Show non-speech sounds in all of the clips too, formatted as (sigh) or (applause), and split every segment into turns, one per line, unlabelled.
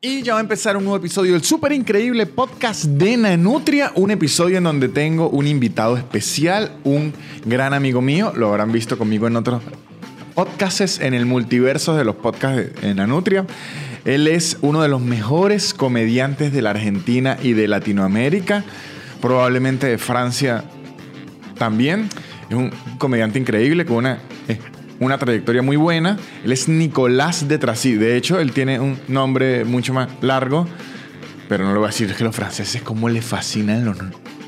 Y ya va a empezar un nuevo episodio del súper increíble podcast de Nanutria, un episodio en donde tengo un invitado especial, un gran amigo mío, lo habrán visto conmigo en otros podcasts, en el multiverso de los podcasts de Nanutria. Él es uno de los mejores comediantes de la Argentina y de Latinoamérica, probablemente de Francia también. Es un comediante increíble con una eh, una trayectoria muy buena. Él es Nicolás de Trasí. De hecho, él tiene un nombre mucho más largo, pero no lo voy a decir. Es que los franceses, como le fascinan los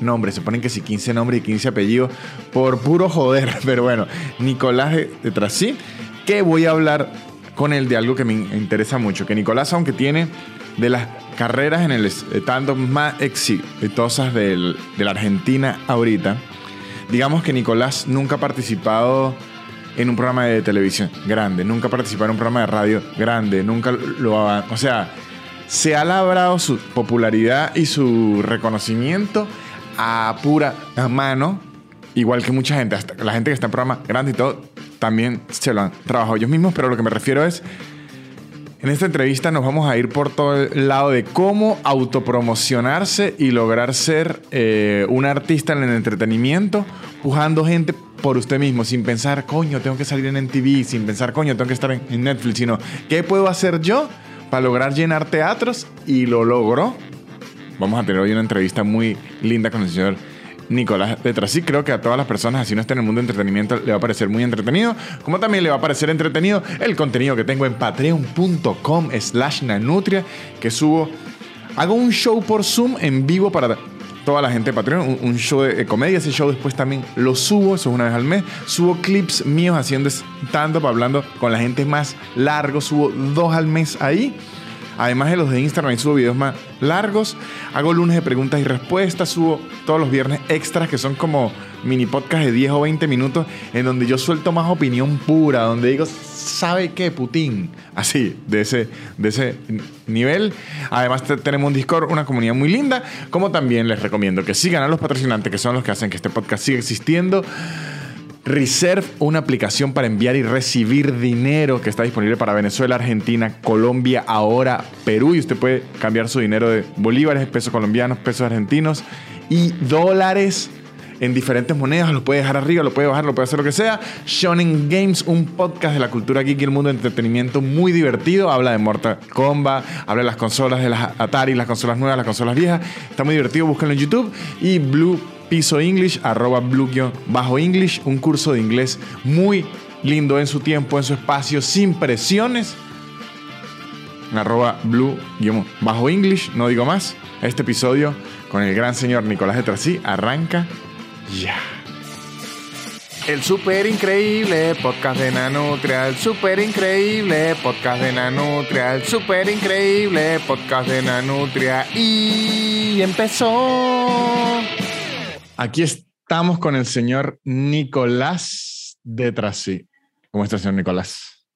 nombres. Se ponen que si 15 nombres y 15 apellidos por puro joder. (laughs) Pero bueno, Nicolás de, de Trasí, que voy a hablar con él de algo que me interesa mucho. Que Nicolás, aunque tiene de las carreras en el stand más exitosas de la Argentina ahorita, digamos que Nicolás nunca ha participado en un programa de televisión grande, nunca participar en un programa de radio grande, nunca lo ha... O sea, se ha labrado su popularidad y su reconocimiento a pura mano, igual que mucha gente, la gente que está en programas grandes y todo, también se lo han trabajado ellos mismos, pero lo que me refiero es, en esta entrevista nos vamos a ir por todo el lado de cómo autopromocionarse y lograr ser eh, un artista en el entretenimiento, pujando gente por usted mismo, sin pensar, coño, tengo que salir en TV, sin pensar, coño, tengo que estar en, Netflix, sino, ¿qué puedo hacer yo para lograr llenar teatros? Y lo logro. Vamos a tener hoy una entrevista muy linda con el señor Nicolás Sí, Creo que a todas las personas, así no estén en el mundo de entretenimiento, le va a parecer muy entretenido. Como también le va a parecer entretenido el contenido que tengo en patreon.com slash nanutria, que subo. Hago un show por Zoom en vivo para toda la gente de Patreon, un, show de, comedia. Ese show después también lo subo, eso es una vez al mes. Subo clips míos haciendo stand-up, hablando con la gente más largo. Subo dos al mes ahí. Además de los de Instagram, subo videos más largos. Hago lunes de preguntas y respuestas. Subo todos los viernes extras que son como mini podcast de 10 o 20 minutos en donde yo suelto más opinión pura, donde digo, ¿sabe qué, Putin? Así, de ese, de ese nivel. Además tenemos un Discord, una comunidad muy linda, como también les recomiendo que sigan a los patrocinantes que son los que hacen que este podcast siga existiendo. Reserve, una aplicación para enviar y recibir dinero que está disponible para Venezuela, Argentina, Colombia, ahora Perú. Y usted puede cambiar su dinero de bolívares, pesos colombianos, pesos argentinos y dólares en diferentes monedas, lo puede dejar arriba, lo puede bajar, lo puede hacer lo que sea. Shonen Games, un podcast de la cultura geek y el mundo de entretenimiento muy divertido. Habla de Mortal Kombat, habla de las consolas de las Atari, las consolas nuevas, las consolas viejas. Está muy divertido, búsquenlo en YouTube. Y Blue Piso English, arroba Blue-English, un curso de inglés muy lindo en su tiempo, en su espacio, sin presiones. Arroba Blue-English, no digo más. Este episodio con el gran señor Nicolás de Trasí arranca ya. El super increíble podcast de Nanutria, el super increíble podcast de Nanutria, el super increíble podcast de Nanutria y empezó. Aquí estamos con el señor Nicolás de Trasí. ¿Cómo está, señor Nicolás?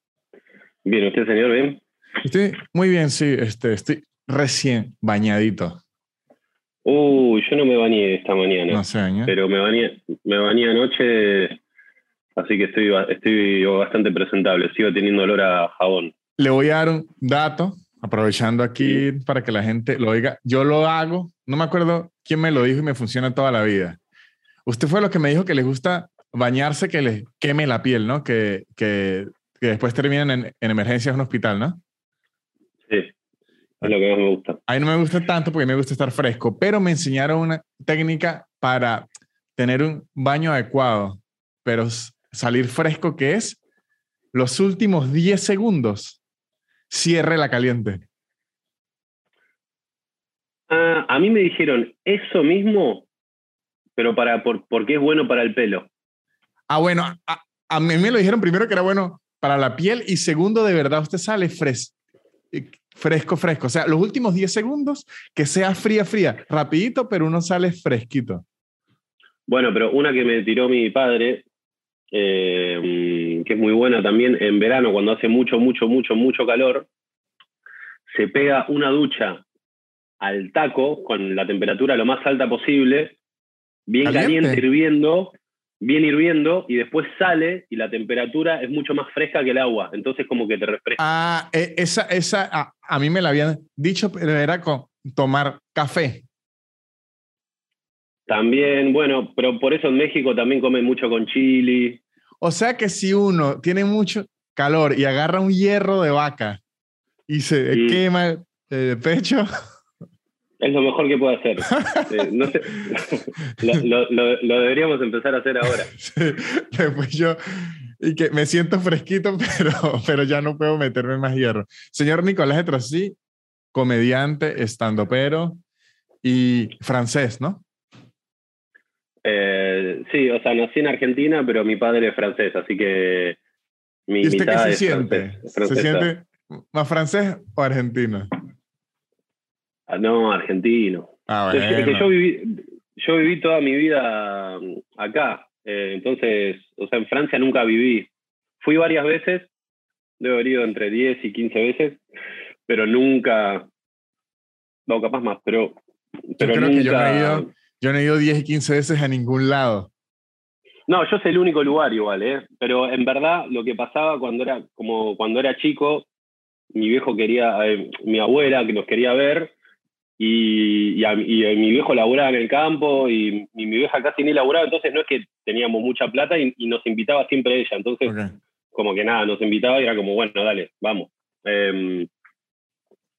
Bien, ¿usted, señor? ¿Bien?
Estoy muy bien, sí. Este, estoy recién bañadito.
Uy, yo no me bañé esta mañana. No sé, ¿eh? Pero me bañé, me bañé anoche, así que estoy, estoy bastante presentable. Sigo teniendo olor a jabón.
Le voy a dar un dato, aprovechando aquí para que la gente lo oiga. Yo lo hago, no me acuerdo quién me lo dijo y me funciona toda la vida. Usted fue lo que me dijo que le gusta bañarse, que le queme la piel, ¿no? Que, que, que después terminen en, en emergencias en un hospital, ¿no?
Sí. Es lo que más me gusta.
A mí no me gusta tanto porque me gusta estar fresco, pero me enseñaron una técnica para tener un baño adecuado, pero salir fresco, que es los últimos 10 segundos, cierre la caliente.
Ah, a mí me dijeron eso mismo, pero para, por, porque es bueno para el pelo.
Ah, bueno, a, a, mí me lo dijeron primero que era bueno para la piel y segundo, de verdad, usted sale fresco fresco, fresco. O sea, los últimos 10 segundos, que sea fría, fría, rapidito, pero uno sale fresquito.
Bueno, pero una que me tiró mi padre, eh, que es muy buena también, en verano, cuando hace mucho, mucho, mucho, mucho calor, se pega una ducha al taco con la temperatura lo más alta posible, bien caliente, hirviendo, viene hirviendo y después sale y la temperatura es mucho más fresca que el agua. Entonces como que te refresca.
Ah, e, esa, esa a, a mí me la habían dicho, pero era con tomar café.
También, bueno, pero por eso en México también comen mucho con chili.
O sea que si uno tiene mucho calor y agarra un hierro de vaca y se quema el pecho,
Es lo mejor que puede hacer. (laughs) Eh, no sé, lo, lo- lo- lo deberíamos empezar a hacer ahora. (laughs)
sí, después yo y que me siento fresquito, (laughs) pero, pero ya no puedo meterme más hierro. Señor Nicolás de Trasí, comediante, estandopero y francés, ¿no?
Eh, sí, o sea, nací en Argentina, pero mi padre es francés, así que mi
¿Y usted qué se
es
siente?
francés-
¿Se siente más francés o argentino?
Ah, no, argentino.
Ah,
Yo- es que yo viví, yo viví toda mi vida mm, acá, eh, entonces, o sea, en Francia nunca viví. Fui varias veces, debo haber ido entre 10 y 15 veces, pero nunca, no, capaz más, pero, pero
creo
nunca...
que yo no he ido- Yo no he ido 10 y 15 veces a ningún lado.
No, yo soy el único lugar igual, ¿eh? Pero en verdad lo que pasaba cuando era, como cuando era chico, mi viejo quería, eh, mi abuela que nos quería ver, y, y, a- y, eh, mi viejo laburaba en el campo, y, y mi vieja casi ni laburaba, entonces no es que teníamos mucha plata y, nos invitaba siempre ella, entonces como que nada, nos invitaba y era como, bueno, dale, vamos. Eh,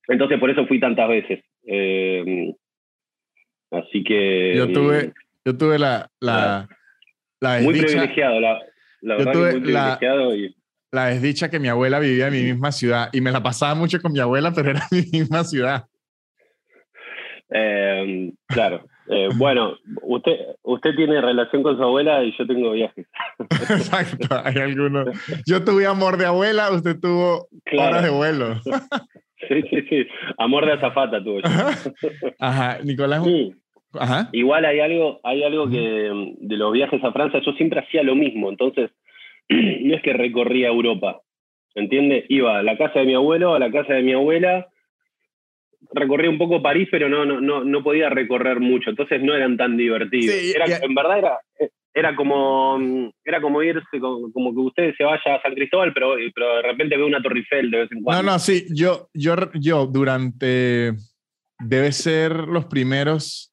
entonces por eso fui tantas veces. Eh, así que...
Yo tuve, yo tuve la, la, la,
Muy
desdicha,
privilegiado, la, la
Yo
verdad que muy
la-
privilegiado y...
la desdicha que mi abuela vivía en mi misma ciudad y me la pasaba mucho con mi abuela, pero era (laughs) mi misma ciudad.
Eh, claro. Eh, bueno, usted, usted tiene relación con su abuela y yo tengo viajes. (laughs)
Exacto, hay algunos. Yo tuve amor de abuela, usted tuvo horas de
Claro.
vuelo.
Sí, sí, sí. Amor de azafata tuvo yo.
Ajá, Nicolás.
Mm.
Ajá.
Igual hay algo, hay algo que de los viajes a Francia, yo siempre hacía lo mismo, entonces (clears throat) no es que recorría Europa, ¿entiende? Iba a la casa de mi abuelo, a la casa de mi abuela, recorría un poco París, pero no, no, no, no podía recorrer mucho, entonces no eran tan divertidos.
Sí,
Era- en verdad era, era como, mm, era como irse, como, como que usted se vaya a San Cristóbal, pero, pero de repente ve una Torre Eiffel de vez en
No,
cuando.
no, sí, yo, yo, yo durante, debe ser los primeros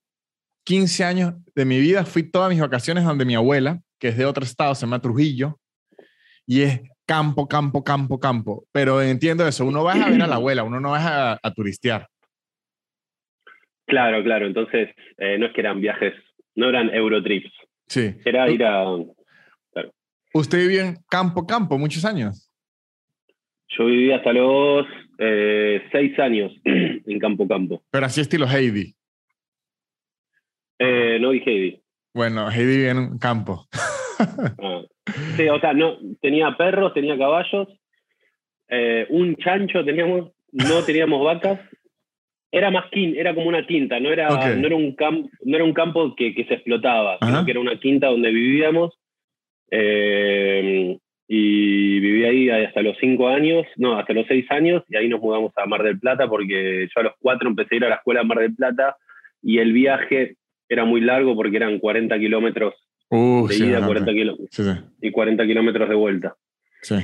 15 años de mi vida, fui todas mis vacaciones donde mi abuela, que es de otro estado, se llama Trujillo, y es campo, campo, campo, campo. Pero entiendo eso, uno va a ver a la (clears throat) abuela, uno no va a, a turistear.
Claro, claro, entonces eh, no es que eran viajes, no eran Eurotrips,
Sí.
era ir a...
Usted vivió en campo, campo muchos años.
Yo viví hasta los eh, seis años (clears throat) en Campo Campo.
Pero así estilo Heidi.
Eh, no vi Heidi.
Bueno, Heidi vive en campo. (laughs)
Ah. Sí, o sea, no, tenía perros, tenía caballos, un chancho teníamos, no teníamos vacas. Era más quin, era como una quinta, no era, no era un campo, no era un campo que, que se explotaba,
Ajá.
sino que era una quinta donde vivíamos. eh, y viví ahí hasta los cinco años, no, hasta los seis años, y ahí nos mudamos a Mar del Plata porque yo a los cuatro empecé a ir a la escuela a Mar del Plata y el viaje era muy largo porque eran 40 kilómetros
Uh,
de
sí,
ida,
ajá,
40
ok.
kilómetros
sí, sí,
y 40 kilómetros de vuelta.
sí.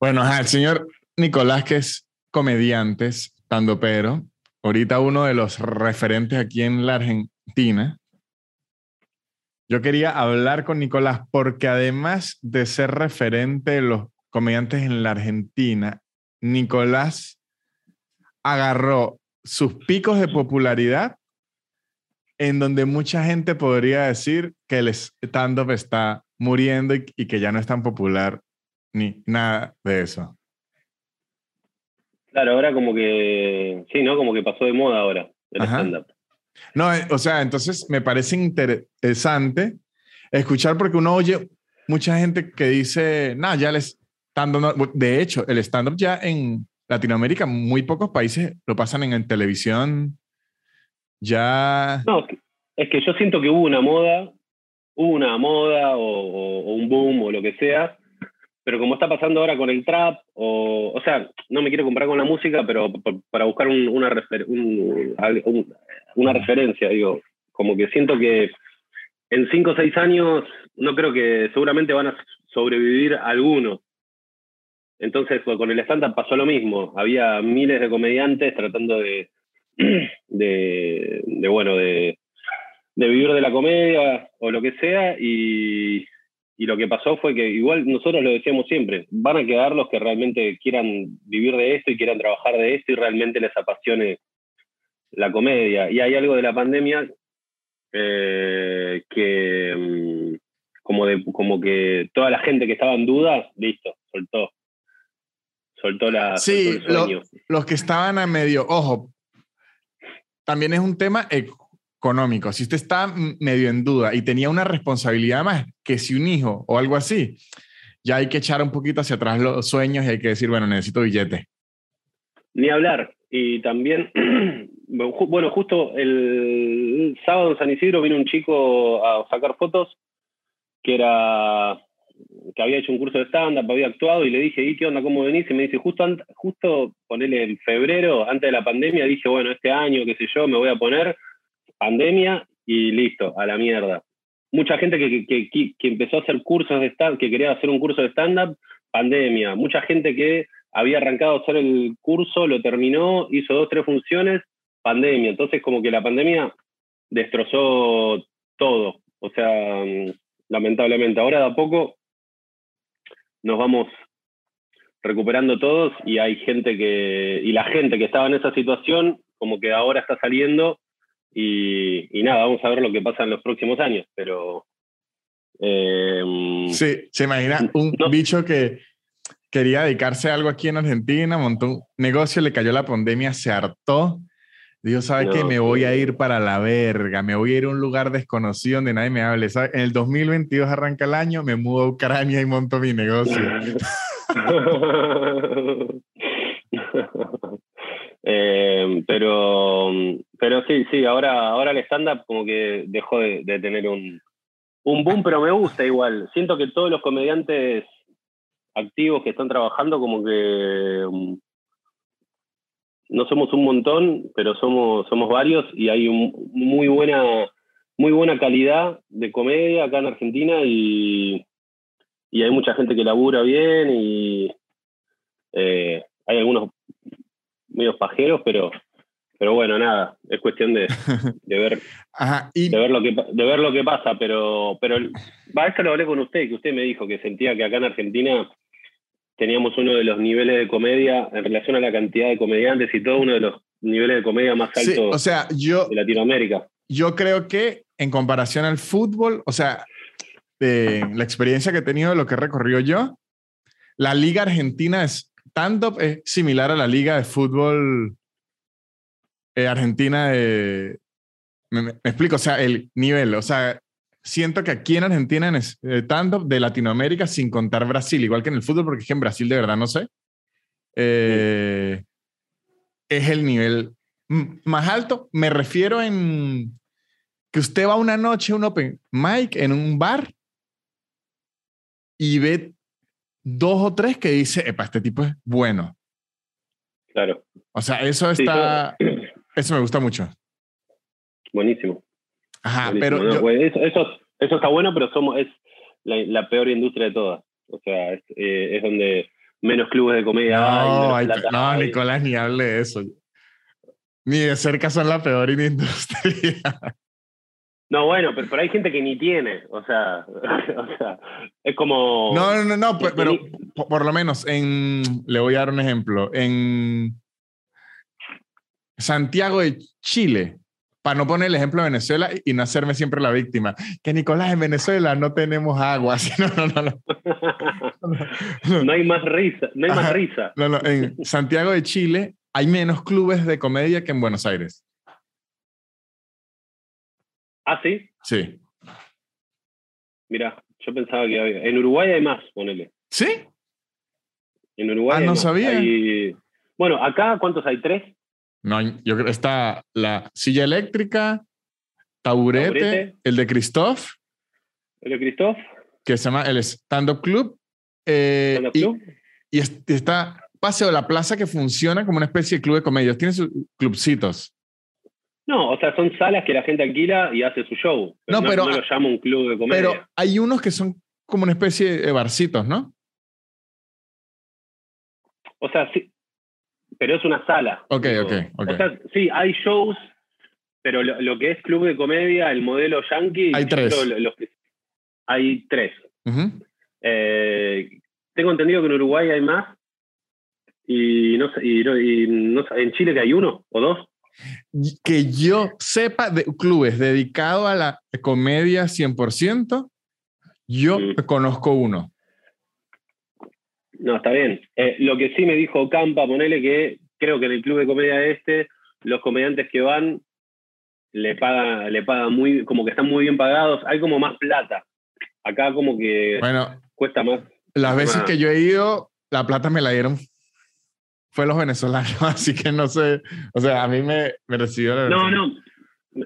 Bueno, el señor Nicolás, que es comediante, pero, ahorita uno de los referentes aquí en la Argentina. Yo quería hablar con Nicolás porque además de ser referente de los comediantes en la Argentina, Nicolás agarró sus picos de popularidad en donde mucha gente podría decir que el stand-up está muriendo y que ya no es tan popular ni nada de eso.
Claro, ahora como que, sí, ¿no? Como que pasó de moda ahora el stand-up.
No, eh, o sea, entonces me parece interesante escuchar porque uno oye mucha gente que dice, no, ya el stand-up, no". de hecho, el stand-up ya en Latinoamérica, muy pocos países lo pasan en, en televisión, ya...
No, es que- es que yo siento que hubo una moda, hubo una moda o, o- o un boom o lo que sea, pero como está pasando ahora con el trap, o, o sea, no me quiero comparar con la música, pero para buscar un- una, refer- un- una referencia, digo, como que siento que en cinco o seis años no creo que seguramente van a sobrevivir algunos. Entonces con el stand-up pasó lo mismo. Había miles de comediantes tratando de, (clears throat) de, de bueno, de, de vivir de la comedia o lo que sea y, y lo que pasó fue que igual nosotros lo decíamos siempre, van a quedar los que realmente quieran vivir de esto y quieran trabajar de esto y realmente les apasione la comedia. Y hay algo de la pandemia eh, que mm, como, de, como que toda la gente que estaba en duda, listo, soltó. Soltó la...
Sí, los que estaban a medio, ojo, también es un tema económico. Si usted está medio en duda y tenía una responsabilidad más que si un hijo o algo así, ya hay que echar un poquito hacia atrás los sueños y hay que decir, bueno, necesito billete.
Ni hablar. Y también, (clears throat) bueno, justo el sábado en San Isidro vino un chico a sacar fotos que era que había hecho un curso de stand-up, había actuado y le dije, ¿y qué onda? ¿Cómo venís? Y me dice, justo, justo ponele en febrero, antes de la pandemia, dije, bueno, este año, qué sé yo, me voy a poner pandemia y listo, a la mierda. Mucha gente que, que, que, empezó a hacer cursos de stand que quería hacer un curso de stand-up, pandemia. Mucha gente que había arrancado a hacer el curso, lo terminó, hizo dos, tres funciones, pandemia. Entonces, como que la pandemia destrozó todo. O sea, lamentablemente. Ahora de a poco nos vamos recuperando todos y hay gente que, y la gente que estaba en esa situación, como que ahora está saliendo y, nada, vamos a ver lo que pasa en los próximos años, pero...
Eh, sí, se imagina un bicho que quería dedicarse a algo aquí en Argentina, montó un negocio, le cayó la pandemia, se hartó. Dios sabe que me voy a ir para la verga, me voy a ir a un lugar desconocido donde nadie me hable. En el 2022 arranca el año, me mudo a Ucrania y monto mi negocio. (laughs) (laughs) (laughs)
Eh, pero, pero sí, sí, ahora, ahora el stand-up como que dejó de, tener un, un boom, pero me gusta igual. Siento que todos los comediantes activos que están trabajando como que um, no somos un montón, pero somos, somos varios y hay un, muy buena muy buena calidad de comedia acá en Argentina y, y hay mucha gente que labura bien y eh, hay algunos medio pajeros, pero, pero bueno, nada, es cuestión de, (laughs) de ver, de, ver lo que, de ver lo que pasa, pero, pero va, esto lo hablé con usted, que usted me dijo que sentía que acá en Argentina teníamos uno de los niveles de comedia en relación a la cantidad de comediantes y todo, uno de los niveles de comedia más altos
o sea, yo,
de Latinoamérica.
Yo creo que en comparación al fútbol, o sea, de la experiencia que he tenido, lo que he recorrido yo, la liga argentina es stand-up es similar a la liga de fútbol eh, argentina de... Me, explico, o sea, el nivel, o sea, siento que aquí en Argentina en stand-up de Latinoamérica, sin contar Brasil, igual que en el fútbol, porque es que en Brasil de verdad no sé, eh, es el nivel más alto. Me refiero en que usted va una noche, un open mic en un bar y ve dos o tres que dice, epa, este tipo es bueno.
Claro.
O sea, eso está, eso me gusta mucho.
Buenísimo.
Ajá, pero...
Pues, eso, eso, está bueno, pero somos, es la, peor industria de todas. O sea, es, eh, es donde menos clubes de comedia
no, hay. no, Nicolás, ni hable de eso. Ni de cerca son la peor industria.
No, bueno, pero, hay gente que ni tiene, o sea, (laughs) o sea es como...
No, no, no, pero, por, lo menos en, le voy a dar un ejemplo, en Santiago de Chile, para no poner el ejemplo de Venezuela y no hacerme siempre la víctima, que Nicolás, en Venezuela no tenemos agua, (laughs) no, no, no,
no. (laughs) no hay más risa, no hay más risa.
No, no, en Santiago de Chile hay menos clubes de comedia que en Buenos Aires.
¿Ah, sí?
Sí.
Mira, yo pensaba que había. En Uruguay hay más, ponele.
¿Sí?
En Uruguay.
Ah, no sabía.
Bueno, acá, ¿cuántos hay? ¿Tres?
No, yo creo que está la silla eléctrica, taburete, el de Christoph.
¿El de Christoph?
Que se llama el Stand Up Club. Eh, ¿Stand -up Club? Y, está Paseo de la Plaza que funciona como una especie de club de comedia. Tiene sus clubcitos.
No, o sea, son salas que la gente alquila y hace su show. Pero
No,
no,
pero-
no lo llama un club de comedia.
Pero hay unos que son como una especie de barcitos, ¿no?
O sea, sí. Pero es una sala.
Ok, ok, ok.
O sea, sí, hay shows, pero lo, lo que es club de comedia, el modelo yankee.
Hay tres.
lo- hay tres. Eh, tengo entendido que en Uruguay hay más. Y no sé, y no- y no sé, en Chile que hay uno o dos.
Que yo sepa de clubes dedicados a la comedia 100%, yo conozco uno.
No, está bien. Eh, lo que sí me dijo Campa, ponele que creo que en el club de comedia este, los comediantes que van le pagan, le pagan muy, como que están muy bien pagados. Hay como más plata. Acá como que
Bueno,
cuesta más.
las veces
Ah.
que yo he ido, la plata me la dieron fue los venezolanos, (laughs) así que no sé, o sea, a mí me, me recibió la
No, no.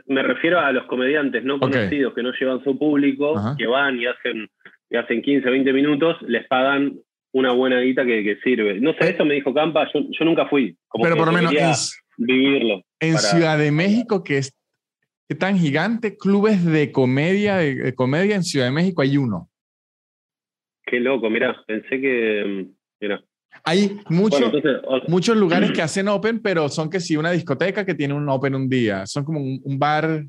Me refiero a los comediantes no conocidos que no llevan su público,
Ajá.
que van y hacen, y hacen 15, 20 minutos, les pagan una buena guita que, que sirve. No sé,
Eh.
eso me dijo Campa, yo, yo nunca fui. Como
Pero por lo menos en,
vivirlo.
en
para-
Ciudad de México, que es que tan gigante, clubes de comedia, de, de comedia en Ciudad de México hay uno.
Qué loco, mira, pensé que. Mira.
Hay mucho,
Bueno, entonces,
muchos lugares (clears throat) que hacen open, pero son que sí, una discoteca que tiene un open un día. Son como un, un bar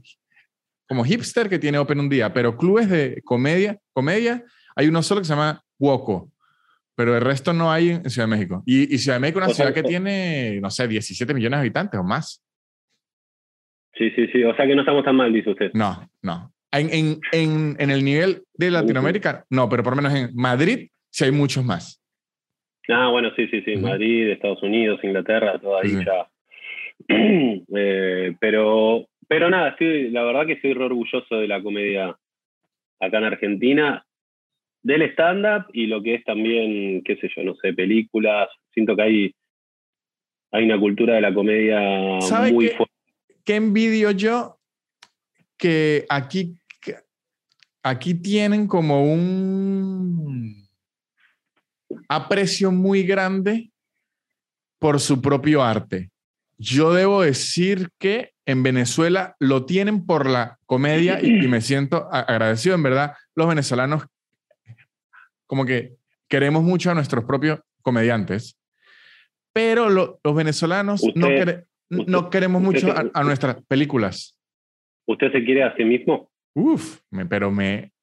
como hipster que tiene open un día, pero clubes de comedia, comedia, hay uno solo que se llama Woco, pero el resto no hay en Ciudad de México. Y, y Ciudad de México es una
O sea,
ciudad que
o-
tiene, no sé, 17 millones de habitantes o más.
sí, sí, sí. O sea que no estamos tan mal, dice usted.
No, no. En, en, en, en el nivel de Latinoamérica, no, pero por lo menos en Madrid sí hay muchos más.
Ah, bueno, sí, sí, sí. Madrid, Estados Unidos, Inglaterra, todo ahí ya. (clears throat) Eh, pero, pero nada, estoy, la verdad que estoy re orgulloso de la comedia acá en Argentina, del stand-up y lo que es también, qué sé yo, no sé, películas. Siento que hay, hay una cultura de la comedia
¿Sabe
muy fuerte.
¿Qué envidio yo? Que aquí, que aquí tienen como un aprecio muy grande por su propio arte. Yo debo decir que en Venezuela lo tienen por la comedia y, y me siento agradecido. En verdad, los venezolanos como que queremos mucho a nuestros propios comediantes, pero lo- los venezolanos no,
Usted-
quere- no
usted-
queremos
usted
mucho a, a nuestras películas.
¿Usted se quiere a sí mismo?
Uf, me- pero me,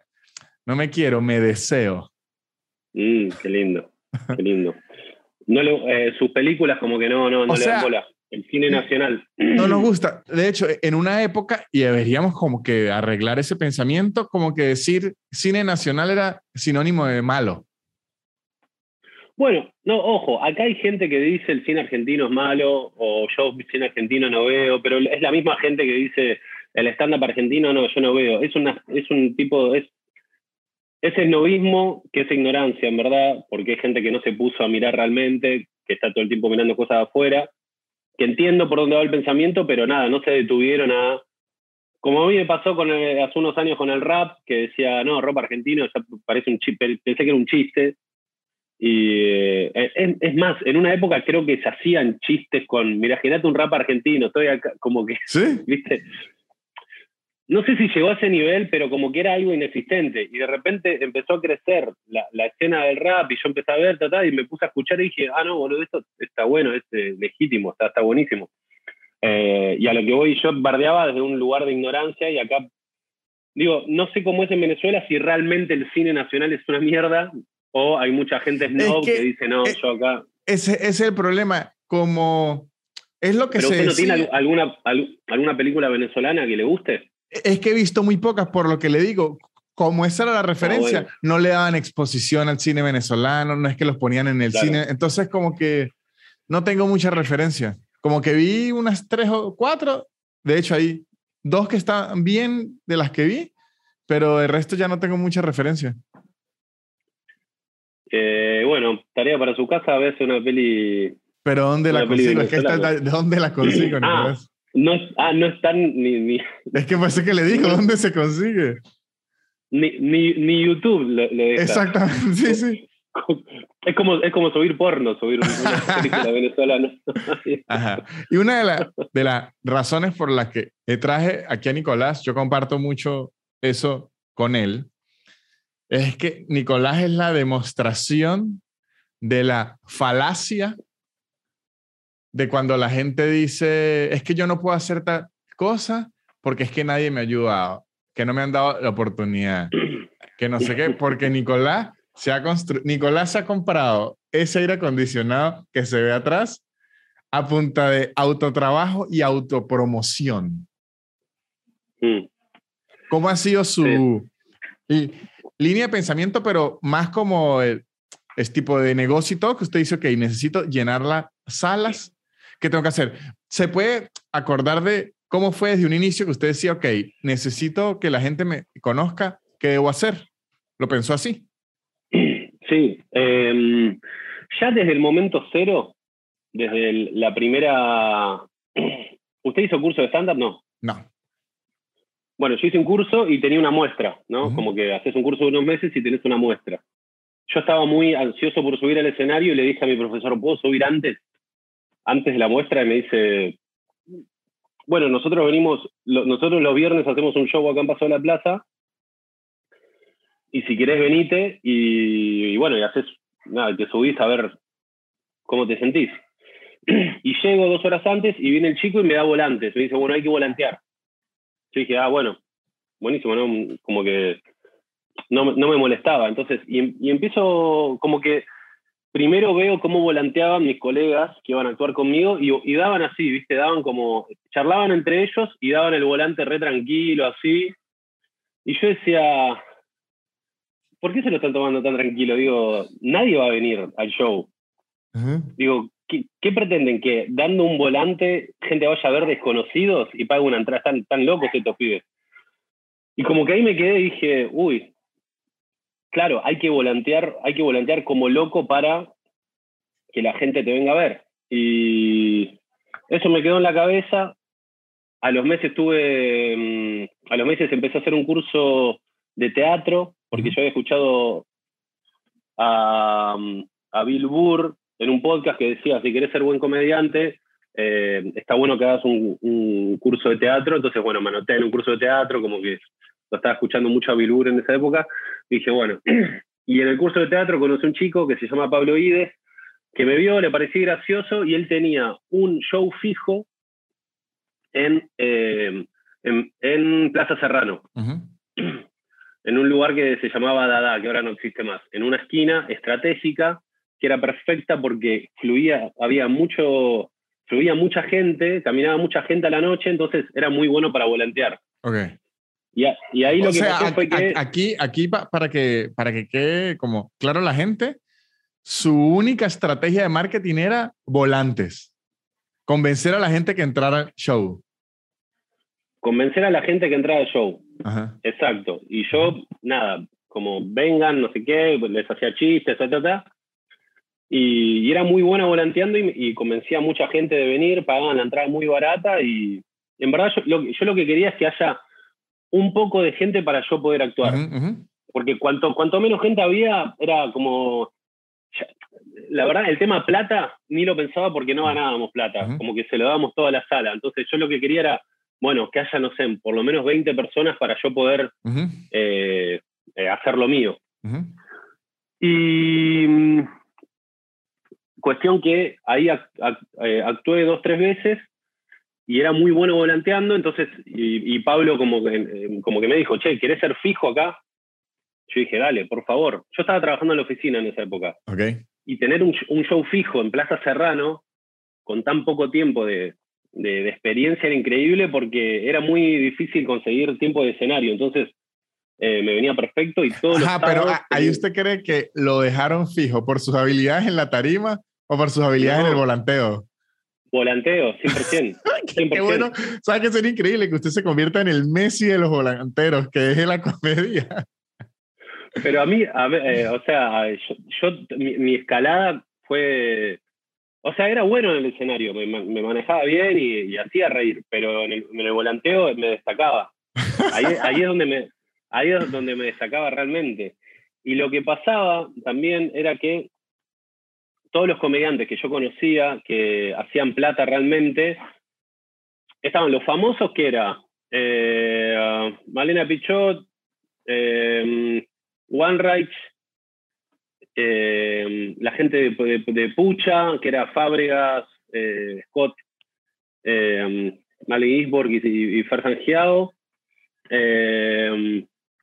no me quiero, me deseo.
Mm, qué lindo, qué lindo. No le- eh, sus películas como que no, no, no
O
le
sea,
dan bola. El cine nacional.
No nos gusta. De hecho, en una época, y deberíamos como que arreglar ese pensamiento, como que decir cine nacional era sinónimo de malo.
Bueno, no, ojo, acá hay gente que dice el cine argentino es malo, o yo cine argentino no veo, pero es la misma gente que dice el stand-up argentino no, yo no veo. Es, una, es un tipo, es, es esnovismo que es ignorancia, en verdad, porque hay gente que no se puso a mirar realmente, que está todo el tiempo mirando cosas afuera, que entiendo por dónde va el pensamiento, pero nada, no se detuvieron a... Como a mí me pasó con el- hace unos años con el rap, que decía, no, ropa argentino, ya parece un chiste, pensé que era un chiste, y eh, es, es más, en una época creo que se hacían chistes con, mira, imagínate un rap argentino, estoy acá, como que,
¿Sí? (laughs)
viste, no sé si llegó a ese nivel, pero como que era algo inexistente. Y de repente empezó a crecer la, la escena del rap y yo empecé a ver, ta, ta, y me puse a escuchar y dije, ah, no, boludo, esto está bueno, es eh, legítimo, está, está buenísimo. Eh, y a lo que voy, yo bardeaba desde un lugar de ignorancia y acá, digo, no sé cómo es en Venezuela, si realmente el cine nacional es una mierda o hay mucha gente snob
que-
que, dice, no, yo acá...
Ese, es el problema. Como es lo que
Pero
se
usted no tiene
decía.
alguna, al- alguna película venezolana que le guste.
Es que he visto muy pocas, por lo que le digo. Como esa era la referencia,
Ah, bueno.
no le daban exposición al cine venezolano, no es que los ponían en el
Claro.
cine. Entonces, como que no tengo mucha referencia. Como que vi unas tres o cuatro. De hecho, hay dos que están bien de las que vi, pero el resto ya no tengo mucha referencia.
Eh, bueno, tarea para su casa, verse una peli
Pero ¿dónde la
Una
consigo? Es que esta-
venezolana.
¿De dónde la consigo? (clears throat)
Ah. No, ah, no están ni, ni,
Es que parece que le digo, ¿dónde se consigue?
ni, ni, ni YouTube le, le deja.
Exactamente, sí, sí. (laughs)
Es como, es como subir porno, subir una película (laughs) venezolana.
Ajá. Y una de, de las razones por las que traje aquí a Nicolás, yo comparto mucho eso con él, es que Nicolás es la demostración de la falacia de cuando la gente dice, es que yo no puedo hacer tal cosa porque es que nadie me ha ayudado, que no me han dado la oportunidad, que no sé qué, porque Nicolás se ha Nicolás se ha comprado ese aire acondicionado que se ve atrás a punta de autotrabajo y autopromoción. Mm. ¿Cómo ha sido su línea de pensamiento, pero más como el, es tipo de negocio y todo, que usted dice, ok, necesito llenar las salas, ¿qué tengo que hacer? ¿Se puede acordar de cómo fue desde un inicio que usted decía, ok, necesito que la gente me conozca, ¿qué debo hacer? ¿Lo pensó así?
Sí, em, ya desde el momento cero, desde la primera... (clears throat) ¿Usted hizo curso de stand-up? No.
No.
Bueno, yo hice un curso y tenía una muestra, ¿no? Como que haces un curso de unos meses y tenés una muestra. Yo estaba muy ansioso por subir al escenario y le dije a mi profesor, ¿puedo subir antes? Antes de la muestra y me dice, bueno, nosotros venimos, nosotros los viernes hacemos un show acá en Paso de la Plaza y si querés venite y, bueno, y haces, nada, te subís a ver cómo te sentís. (clears throat) Y llego dos horas antes y viene el chico y me da volantes. Me dice, bueno, hay que volantear. Yo dije, ah, bueno, buenísimo, ¿no? Como que no, no me molestaba. Entonces, y, empiezo como que primero veo cómo volanteaban mis colegas que iban a actuar conmigo y, y, daban así, ¿viste? Daban como, charlaban entre ellos y daban el volante re tranquilo, así. Y yo decía, ¿por qué se lo están tomando tan tranquilo? Digo, nadie va a venir al show. Digo, ¿qué, pretenden? ¿Que dando un volante gente vaya a ver desconocidos y pague una entrada? Están tan locos estos pibes. Y como que ahí me quedé y dije, uy, claro, hay que volantear, hay que volantear como loco para que la gente te venga a ver. Y eso me quedó en la cabeza. A los meses tuve, mm, a los meses empecé a hacer un curso de teatro, porque yo había escuchado a, a, Bill Burr en un podcast que decía, si querés ser buen comediante, eh, está bueno que hagas un, un, curso de teatro. Entonces, bueno, me anoté en un curso de teatro, como que lo estaba escuchando mucho a Bill Burr en esa época, dije, bueno, (clears throat) y en el curso de teatro conocí un chico que se llama Pablo Ides, que me vio, le pareció gracioso, y él tenía un show fijo en, eh, en, Plaza Serrano. (clears throat) En un lugar que se llamaba Dada, que ahora no existe más. En una esquina estratégica que era perfecta porque fluía, había mucho, fluía mucha gente, caminaba mucha gente a la noche, entonces era muy bueno para volantear.
Okay.
Y, ahí lo que pasó fue que...
Aquí, aquí para, que, para que quede como claro la gente, su única estrategia de marketing era volantes. Convencer a la gente que entrara al show.
Convencer a la gente que entrara al show. Exacto. Y yo, nada, como vengan, no sé qué, les hacía chistes, etc. Y, y era muy buena volanteando y, convencía a mucha gente de venir, pagaban la entrada muy barata y en verdad yo lo que quería es que haya un poco de gente para yo poder actuar. Porque cuanto, cuanto menos gente había, era como... La verdad, el tema plata ni lo pensaba porque no ganábamos plata, como que se lo dábamos toda la sala. Entonces yo lo que quería era, bueno, que haya, no sé, por lo menos 20 personas para yo poder eh, eh, hacer lo mío. Y mm, cuestión que ahí eh, actué dos, tres veces y era muy bueno volanteando, entonces, y, Pablo como que, como que me dijo, che, ¿querés ser fijo acá? Yo dije, dale, por favor. Yo estaba trabajando en la oficina en esa época.
Okay.
Y tener un, show fijo en Plaza Serrano, con tan poco tiempo de, de, experiencia, era increíble porque era muy difícil conseguir tiempo de escenario. Entonces, eh, me venía perfecto y todo.
Ajá, pero ahí usted cree que lo dejaron fijo por sus habilidades en la tarima o por sus habilidades en el volanteo.
Volanteo, 100%. (laughs)
qué, bueno. ¿Sabes qué sería increíble que usted se convierta en el Messi de los volanteros, que es la comedia?
Pero a mí, a ver, eh, o sea, yo, mi, escalada fue. O sea, era bueno en el escenario, me, manejaba bien y, hacía reír, pero en el, volanteo me destacaba. Ahí, ahí, es donde me, ahí es donde me destacaba realmente. Y lo que pasaba también era que todos los comediantes que yo conocía que hacían plata realmente, estaban los famosos que era eh, Malena Pichot, eh, One eh, la gente de, Pucha, que era Fábregas, eh, Scott, eh, Mali Isborg y, y Fer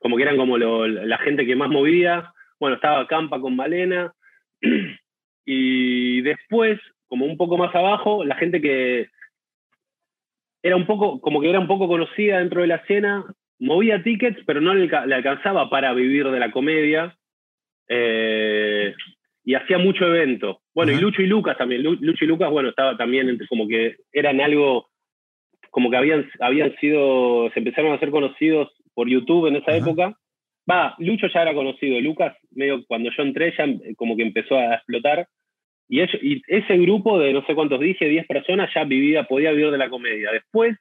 como que eran como la gente que más movía. Bueno, estaba Campa con Malena. (clears throat) y después, como un poco más abajo, la gente que era un poco, como que era un poco conocida dentro de la escena, movía tickets, pero no le, alcanzaba para vivir de la comedia. Eh, y hacía mucho evento. Bueno, y Lucho y Lucas también. Lucho y Lucas, bueno, estaba también como que eran algo, como que habían, habían sido, se empezaron a ser conocidos por YouTube en esa época. Va, Lucho ya era conocido, Lucas, medio cuando yo entré ya como que empezó a explotar. Y, y ese grupo de no sé cuántos dije, 10 personas, ya vivía, podía vivir de la comedia. Después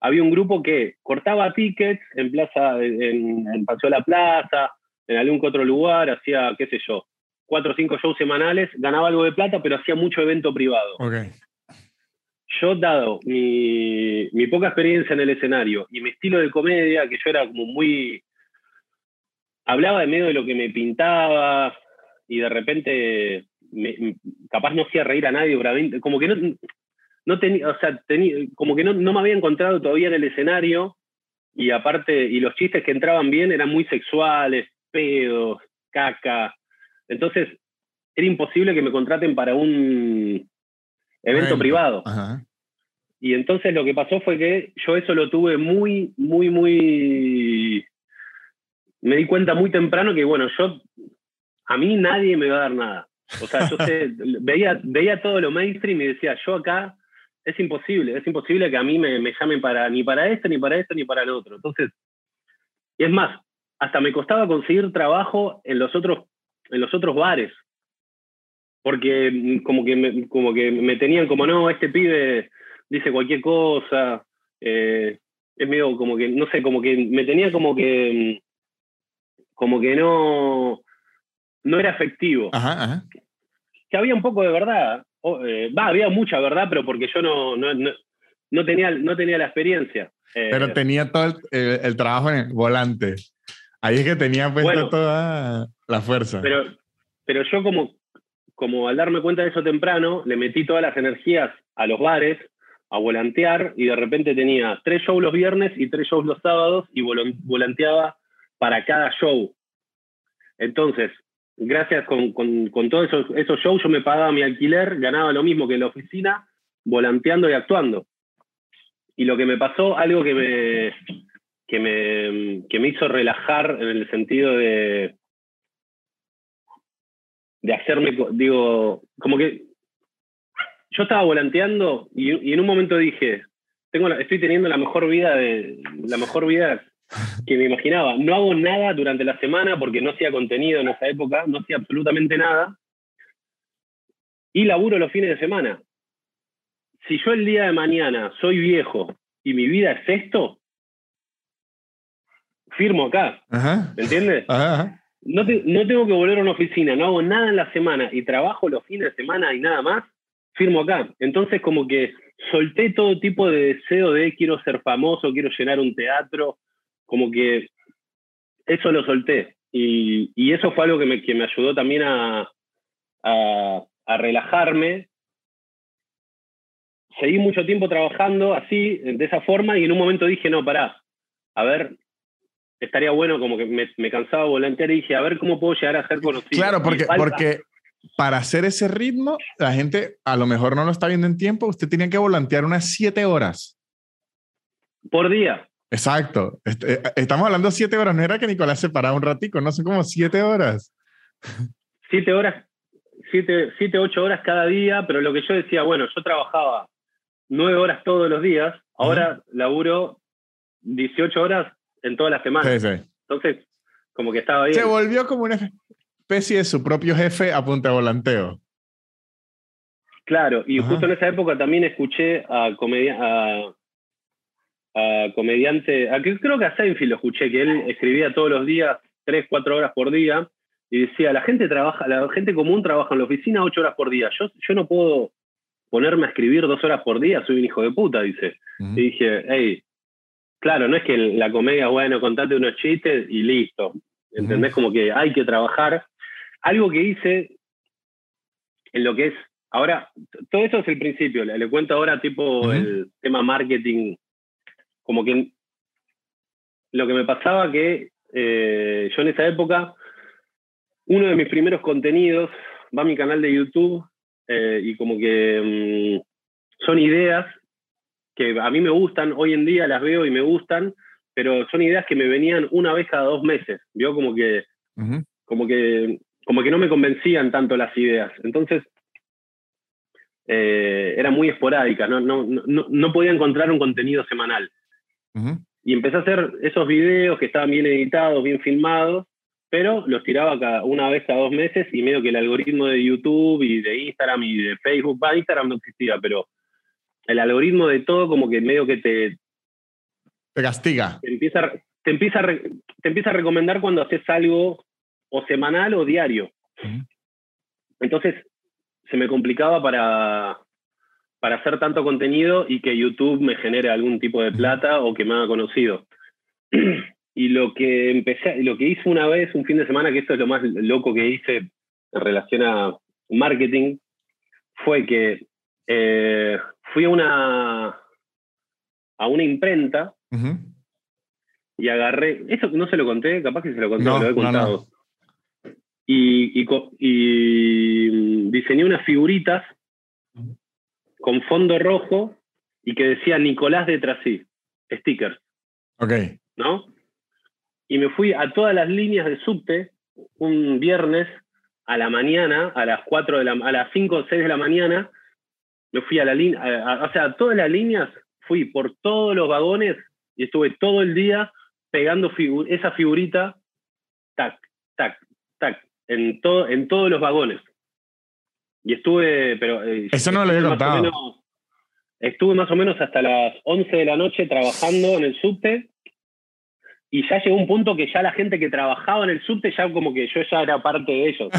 había un grupo que cortaba tickets en Plaza, en, en Paseo de la Plaza, en algún otro lugar, hacía, qué sé yo, cuatro o cinco shows semanales, ganaba algo de plata, pero hacía mucho evento privado.
Okay.
Yo, dado mi, mi, poca experiencia en el escenario y mi estilo de comedia, que yo era como muy... Hablaba de medio de lo que me pintaba y de repente capaz no hacía reír a nadie, como que no, no tenía, o sea, tenía, como que no, no me había encontrado todavía en el escenario y aparte, y los chistes que entraban bien eran muy sexuales, pedos, caca. Entonces, era imposible que me contraten para un evento privado. Y entonces lo que pasó fue que yo eso lo tuve muy, muy, muy... Me di cuenta muy temprano que, bueno, yo, a mí nadie me va a dar nada. O sea, yo (laughs) veía, veía todo lo mainstream y decía, yo acá es imposible, es imposible que a mí me, me llamen para, ni para esto, ni para esto, ni para el otro. Entonces, y es más, hasta me costaba conseguir trabajo en los otros, en los otros bares. Porque mm, como que, me, como que me tenían como, no, este pibe dice cualquier cosa. Eh, es medio como que, no sé, como que me tenía como que, mm, como que no, no era efectivo. Que había un poco de verdad. Eh, va, había mucha verdad, pero porque yo no, no, no, tenía, no tenía la experiencia.
pero eh, tenía todo el, el, trabajo en el volante. Ahí es que tenía puesto toda la fuerza.
Pero, pero yo como, como al darme cuenta de eso temprano, le metí todas las energías a los bares, a volantear, y de repente tenía tres shows los viernes y tres shows los sábados, y volanteaba para cada show. Entonces, gracias con, con, con todos esos, esos shows, yo me pagaba mi alquiler, ganaba lo mismo que en la oficina, volanteando y actuando. Y lo que me pasó, algo que me, que me, que me hizo relajar en el sentido de, de hacerme, digo, como que yo estaba volanteando y, en un momento dije, tengo estoy teniendo la mejor vida de la mejor vida que me imaginaba. No hago nada durante la semana porque no hacía contenido en esa época, no hacía absolutamente nada. Y laburo los fines de semana. Si yo el día de mañana soy viejo y mi vida es esto, firmo acá. ¿Me entiendes? No, no, tengo que volver a una oficina, no hago nada en la semana y trabajo los fines de semana y nada más, firmo acá. Entonces como que solté todo tipo de deseo de quiero ser famoso, quiero llenar un teatro, como que eso lo solté. Y, y eso fue algo que me, que me ayudó también a, a, a relajarme seguí mucho tiempo trabajando así, de esa forma, y en un momento dije, no, pará, a ver, estaría bueno, como que me, me cansaba volantear y dije, a ver cómo puedo llegar a ser conocido.
Claro, porque, porque para hacer ese ritmo, la gente a lo mejor no lo está viendo en tiempo, usted tenía que volantear unas siete horas.
Por día.
Exacto. Eh, estamos hablando siete horas, no era que Nicolás se paraba un ratico, no son como siete horas.
Siete horas, siete, siete, ocho horas cada día, pero lo que yo decía, bueno, yo trabajaba nueve horas todos los días, ahora laburo 18 horas en toda la semana. Entonces, como que estaba bien.
Se volvió como una especie de su propio jefe a punta de volanteo.
Claro, y justo en esa época también escuché a, comedia a, comediante, a, creo que a Seinfeld lo escuché, que él escribía todos los días, tres, cuatro horas por día, y decía, la gente trabaja, la gente común trabaja en la oficina ocho horas por día. Yo, yo no puedo ponerme a escribir dos horas por día, soy un hijo de puta, dice. Y dije, hey, claro, no es que la comedia, bueno, contate unos chistes y listo. ¿Entendés? Como que hay que trabajar. Algo que hice en lo que es, ahora, todo eso es el principio, le, cuento ahora tipo el tema marketing, como que lo que me pasaba que eh, yo en esa época, uno de mis primeros contenidos va a mi canal de YouTube eh, y como que mm, son ideas que a mí me gustan, hoy en día las veo y me gustan, pero son ideas que me venían una vez cada dos meses, ¿vio? Como que, como que, como que no me convencían tanto las ideas. Entonces, eh, eran muy esporádicas, no, no, no, no, podía encontrar un contenido semanal. Y empecé a hacer esos videos que estaban bien editados, bien filmados, pero los tiraba cada, una vez cada dos meses y medio que el algoritmo de YouTube y de Instagram y de Facebook, va, Instagram no existía, pero el algoritmo de todo como que medio que te...
Te castiga.
Te empieza, te empieza, te empieza a recomendar cuando haces algo o semanal o diario. Entonces se me complicaba para, para hacer tanto contenido y que YouTube me genere algún tipo de plata o que me haga conocido. (clears throat) Y lo que empecé, lo que hice una vez, un fin de semana, que esto es lo más loco que hice en relación a marketing, fue que eh, fui a una, a una imprenta y agarré, eso no se lo conté, capaz que se lo conté, lo he contado. Y, y, diseñé unas figuritas con fondo rojo y que decía Nicolás de Trasí, stickers.
Ok.
¿No? y me fui a todas las líneas de subte un viernes a la mañana, a las 4 de la, a las 5 o 6 de la mañana, me fui a la línea, o sea, a todas las líneas, fui por todos los vagones y estuve todo el día pegando esa figurita, tac, tac, tac, en, todo, en todos los vagones. Y estuve, pero...
Eh, Eso no lo había contado.
estuve más o menos hasta las 11 de la noche trabajando en el subte y ya llegó un punto que ya la gente que trabajaba en el subte, ya como que yo ya era parte de ellos.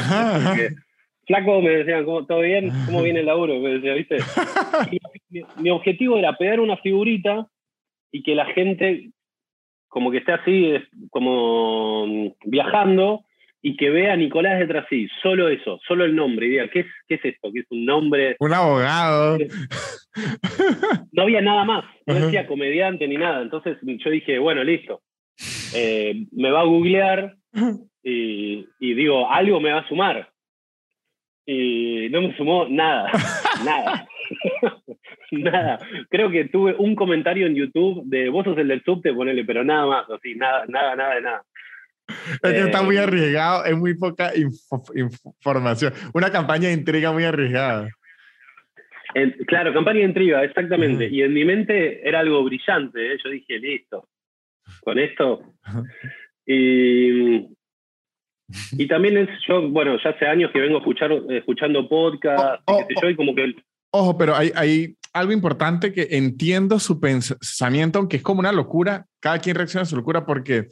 flaco, me decían, ¿todo bien? ¿Cómo viene el laburo? Me decía, ¿viste? (laughs) mi, objetivo era pegar una figurita y que la gente como que esté así, como mm, viajando, y que vea a Nicolás detrás sí, solo eso, solo el nombre, y diga, ¿qué es, ¿qué es esto? ¿Qué es un nombre?
Un abogado. (laughs)
No había nada más, no decía comediante ni nada, entonces yo dije, bueno, listo, eh, me va a googlear y, digo, algo me va a sumar. Y no me sumó nada, (laughs) nada. (laughs) nada. Creo que tuve un comentario en YouTube de vos sos el del subte, ponele, pero nada más, así, nada, nada, nada de nada.
Es que está muy eh, arriesgado, es muy poca información. Una campaña de intriga muy arriesgada.
claro, campaña de intriga, exactamente. Y en mi mente era algo brillante. ¿eh? Yo dije, listo, con esto. Y, y también es, yo, bueno, ya hace años que vengo escuchar, escuchando podcast, oh, oh, como que...
Ojo, pero hay, hay algo importante que entiendo su pensamiento, aunque es como una locura, cada quien reacciona a su locura, porque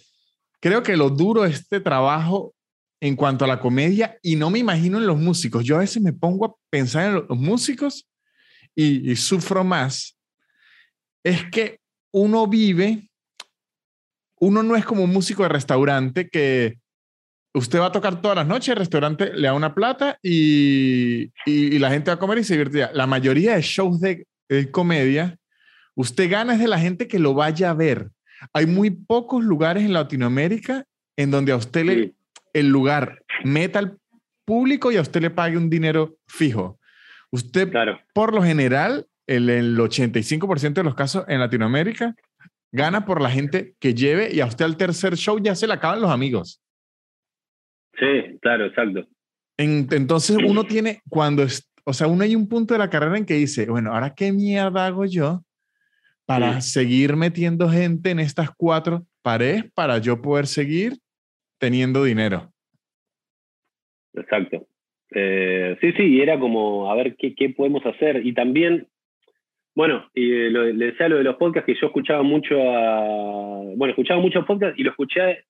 creo que lo duro de este trabajo en cuanto a la comedia, y no me imagino en los músicos, yo a veces me pongo a pensar en los músicos y, y sufro más, es que uno vive uno no es como un músico de restaurante que usted va a tocar todas las noches, el restaurante le da una plata y, la gente va a comer y se divierte. La mayoría de shows de, comedia, usted gana es de la gente que lo vaya a ver. Hay muy pocos lugares en Latinoamérica en donde a usted le, el lugar meta al público y a usted le pague un dinero fijo. Usted, por lo general, el, el 85% de los casos en Latinoamérica, gana por la gente que lleve y a usted al tercer show ya se le acaban los amigos.
Sí, claro, exacto.
entonces uno tiene, cuando es, o sea, uno hay un punto de la carrera en que dice, bueno, ahora qué mierda hago yo para seguir metiendo gente en estas cuatro paredes para yo poder seguir teniendo dinero.
Exacto. Eh, sí, sí, era como a ver qué, qué podemos hacer. Y también bueno, y eh, le decía lo de los podcasts que yo escuchaba mucho a. Bueno, escuchaba muchos podcasts y lo escuché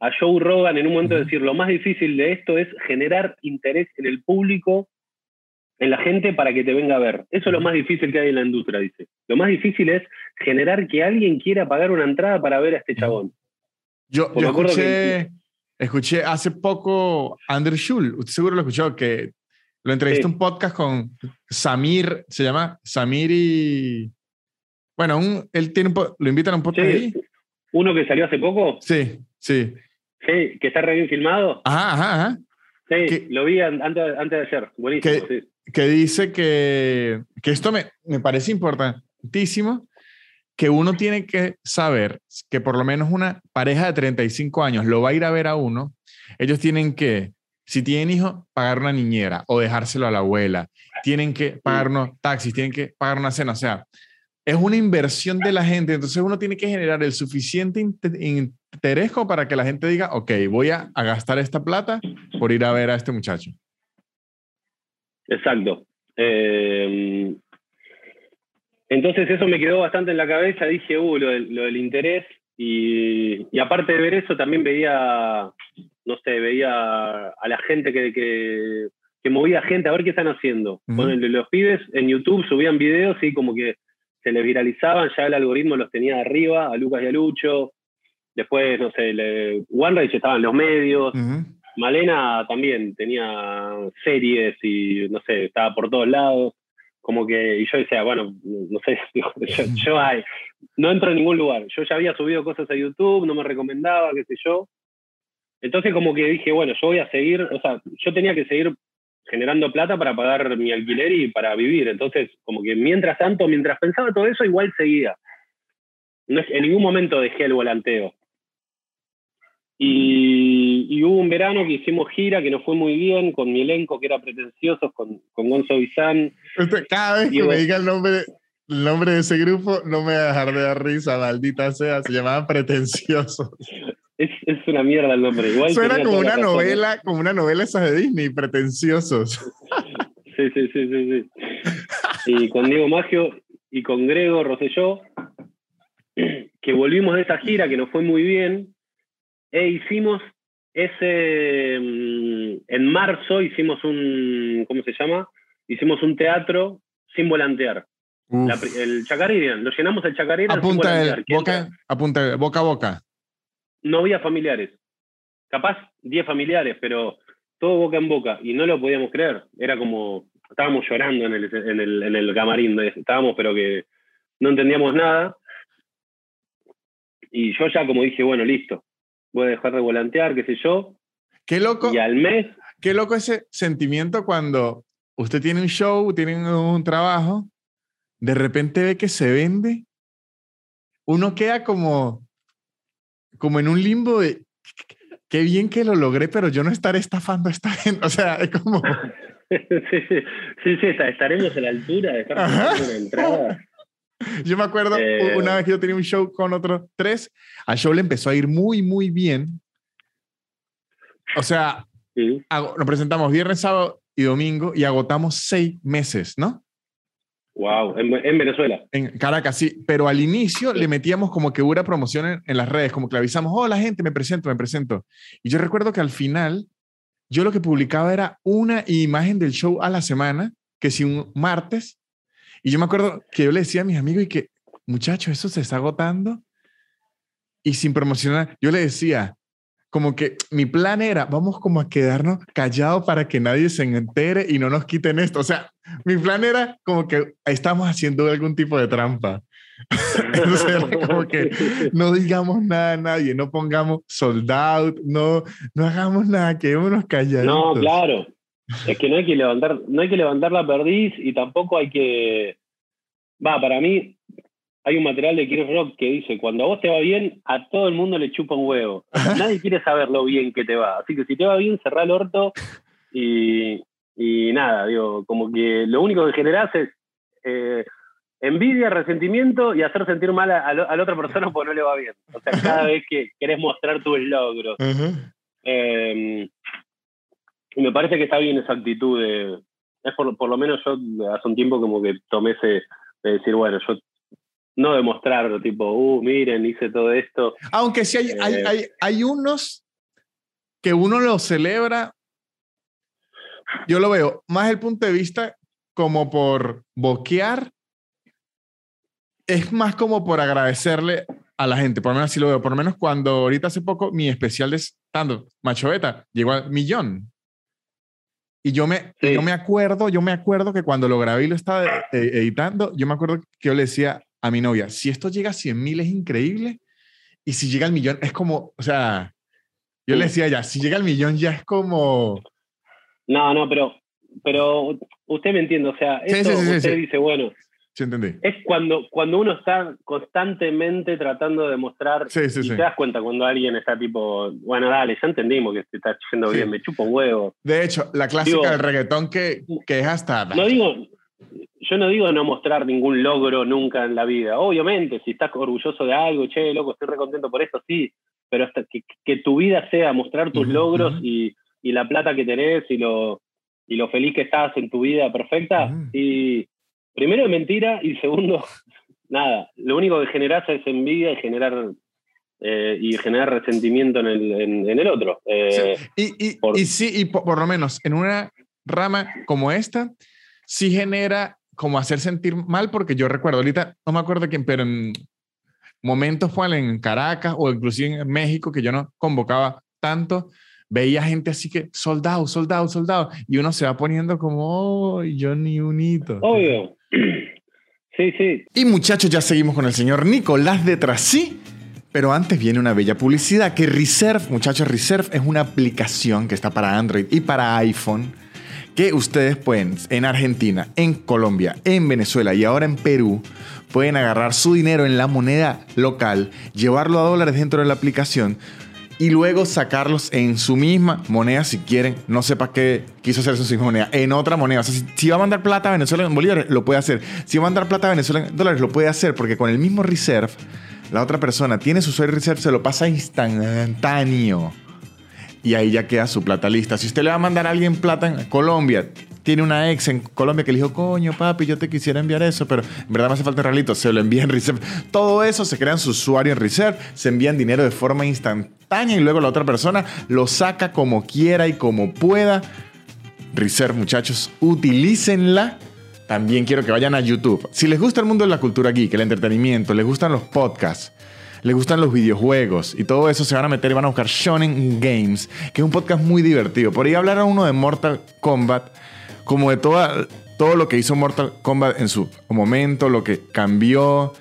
a Joe Rogan en un momento de decir, lo más difícil de esto es generar interés en el público, en la gente para que te venga a ver. Eso es lo más difícil que hay en la industria, dice. Lo más difícil es generar que alguien quiera pagar una entrada para ver a este chabón.
Yo, yo escuché, escuché hace poco Andrew Schul, usted seguro lo escuchó, que lo entrevisté un podcast con Samir, se llama Samir y... Bueno, un, él tiene un, lo invitan a un podcast ahí.
¿Uno que salió hace poco?
Sí, sí.
Sí, que está re bien filmado.
Ajá, ajá, ajá.
Sí, lo vi antes, antes, de ayer. Buenísimo,
que, que dice que, que esto me, me parece importantísimo, que uno tiene que saber que por lo menos una pareja de 35 años lo va a ir a ver a uno, ellos tienen que, si tienen hijos, pagar una niñera o dejárselo a la abuela, tienen que pagar unos taxis, tienen que pagar una cena, o sea, es una inversión de la gente, entonces uno tiene que generar el suficiente interés para que la gente diga, ok, voy a, a gastar esta plata por ir a ver a este muchacho.
Exacto. Eh, entonces eso me quedó bastante en la cabeza, dije, uh, lo del, interés, y, aparte de ver eso también veía, no sé, veía a la gente que, que, que movía gente a ver qué están haciendo. los pibes en YouTube subían videos y como que se les viralizaban, ya el algoritmo los tenía arriba, a Lucas y a Lucho, después, no sé, le, OneRage estaba en los medios, Malena también tenía series y, no sé, estaba por todos lados. Como que, y yo decía, bueno, no sé, (laughs) yo, no entro en ningún lugar. Yo ya había subido cosas a YouTube, no me recomendaba, qué sé yo. Entonces como que dije, bueno, yo voy a seguir, o sea, yo tenía que seguir generando plata para pagar mi alquiler y para vivir. Entonces, como que mientras tanto, mientras pensaba todo eso, igual seguía. No en ningún momento dejé el volanteo. Y, hubo un verano que hicimos gira que nos fue muy bien con mi elenco que era pretencioso, con, con Gonzo Bizán.
Este, cada vez que me diga el nombre, el nombre de ese grupo, no me voy a dejar de dar risa, maldita sea. Se llamaban Pretenciosos.
Es, es una mierda el nombre. Igual
Suena como una novela, como una novela esa de Disney, Pretenciosos.
Sí, sí, sí, sí, sí. Y con Diego Maggio y con Grego Rosselló, que volvimos de esa gira que nos fue muy bien e hicimos ese, mm, en marzo hicimos un, ¿cómo se llama? Hicimos un teatro sin volantear. el Chacaririan, lo llenamos el Chacaririan
apunta sin boca, apunta boca a boca.
No había familiares. Capaz 10 familiares, pero todo boca en boca. Y no lo podíamos creer. Era como, estábamos llorando en el, en el, en el camarín. Estábamos, pero que no entendíamos nada. Y yo ya como dije, bueno, listo, voy a dejar de volantear, qué sé yo.
Qué loco.
Y al mes.
Qué loco ese sentimiento cuando usted tiene un show, tiene un trabajo, de repente ve que se vende, uno queda como, como en un limbo de qué bien que lo logré, pero yo no estaré estafando a esta gente. O sea, es como. (laughs)
sí, sí, sí, estaremos a la altura de estar una entrada.
Yo me acuerdo eh, una vez que yo tenía un show con otros tres, al show le empezó a ir muy, muy bien. O sea, nos presentamos viernes, sábado y domingo y agotamos seis meses, ¿no?
Wow, en, Venezuela.
En Caracas, sí. Pero al inicio le metíamos como que hubiera promoción en, las redes, como que le avisamos, oh, la gente, me presento, me presento. Y yo recuerdo que al final, yo lo que publicaba era una imagen del show a la semana, que si un martes y yo me acuerdo que yo le decía a mis amigos y que, muchachos, eso se está agotando. Y sin promocionar, yo le decía, como que mi plan era, vamos como a quedarnos callados para que nadie se entere y no nos quiten esto. O sea, mi plan era como que estamos haciendo algún tipo de trampa. (laughs) Como que no digamos nada a nadie, no pongamos sold out, no, no hagamos nada, quedémonos callados.
No, claro. Es que no hay que levantar, no hay que levantar la perdiz y tampoco hay que. Va, para mí, hay un material de Chris Rock que dice: cuando a vos te va bien, a todo el mundo le chupa un huevo. (laughs) Nadie quiere saber lo bien que te va. Así que si te va bien, cerrá el orto y, y nada, digo, como que lo único que generás es eh, envidia, resentimiento y hacer sentir mal a, la otra persona porque no le va bien. O sea, cada (laughs) vez que querés mostrar tus logros. Y me parece que está bien esa actitud de. Es por, por lo menos yo hace un tiempo como que tomé ese. de decir, bueno, yo no demostrar, tipo, uh, miren, hice todo esto.
Aunque sí hay, hay, eh, hay, hay, unos que uno lo celebra, yo lo veo más el punto de vista como por boquear, es más como por agradecerle a la gente, por lo menos así lo veo, por lo menos cuando ahorita hace poco mi especial de stand Macho Beta, llegó al millón. Y yo me, yo me acuerdo, yo me acuerdo que cuando lo grabé y lo estaba eh, editando, yo me acuerdo que yo le decía a mi novia, si esto llega a 100 mil es increíble, y si llega al millón es como, o sea, yo le decía ya, si llega al millón ya es como...
No, no, pero, pero usted me entiende, o sea, esto usted dice, bueno,
Sí, entendí.
Es cuando, cuando uno está constantemente tratando de mostrar y te das cuenta cuando alguien está tipo, bueno, dale, ya entendimos que te está yendo bien, me chupo un huevo.
De hecho, la clásica del reggaetón que, que es hasta...
No digo, yo no digo no mostrar ningún logro nunca en la vida. Obviamente, si estás orgulloso de algo, che, loco, estoy recontento por esto, sí, pero hasta que, que tu vida sea mostrar tus logros y, y, la plata que tenés y lo, y lo feliz que estás en tu vida perfecta, y primero es mentira y segundo, (laughs) nada, lo único que generas es envidia y generar eh, y generar resentimiento en el, en, el otro.
Eh, y, y, y, sí, y por, lo menos en una rama como esta, sí genera como hacer sentir mal, porque yo recuerdo, ahorita no me acuerdo quién, pero en momentos fue en Caracas o inclusive en México, que yo no convocaba tanto, veía gente así que soldado, soldado, soldado, y uno se va poniendo como, oh, yo ni un hito.
Obvio. Sí, sí.
Y muchachos, ya seguimos con el señor Nicolás de Trasí. Pero antes viene una bella publicidad que Reserve, muchachos, Reserve es una aplicación que está para Android y para iPhone que ustedes pueden en Argentina, en Colombia, en Venezuela y ahora en Perú pueden agarrar su dinero en la moneda local, llevarlo a dólares dentro de la aplicación y luego sacarlos en su misma moneda si quieren. No sé para qué quiso hacer su misma moneda. En otra moneda. O sea, si, va a mandar plata a Venezuela en bolívares, lo puede hacer. Si va a mandar plata a Venezuela en dólares, lo puede hacer porque con el mismo reserve, la otra persona tiene su usuario reserve, se lo pasa instantáneo. Y ahí ya queda su plata lista. Si usted le va a mandar a alguien plata en Colombia, tiene una ex en Colombia que le dijo, coño, papi, yo te quisiera enviar eso, pero en verdad me hace falta un realito, se lo envía en Reserve. Todo eso se crea en su usuario en Reserve, se envían dinero de forma instantánea y luego la otra persona lo saca como quiera y como pueda. Reserve, muchachos, utilícenla. También quiero que vayan a YouTube. Si les gusta el mundo de la cultura geek, el entretenimiento, les gustan los podcasts, les gustan los videojuegos y todo eso, se van a meter y van a buscar Shonen Games, que es un podcast muy divertido. Por ahí hablaron uno de Mortal Kombat como de toda, todo lo que hizo Mortal Kombat en su momento, lo que cambió,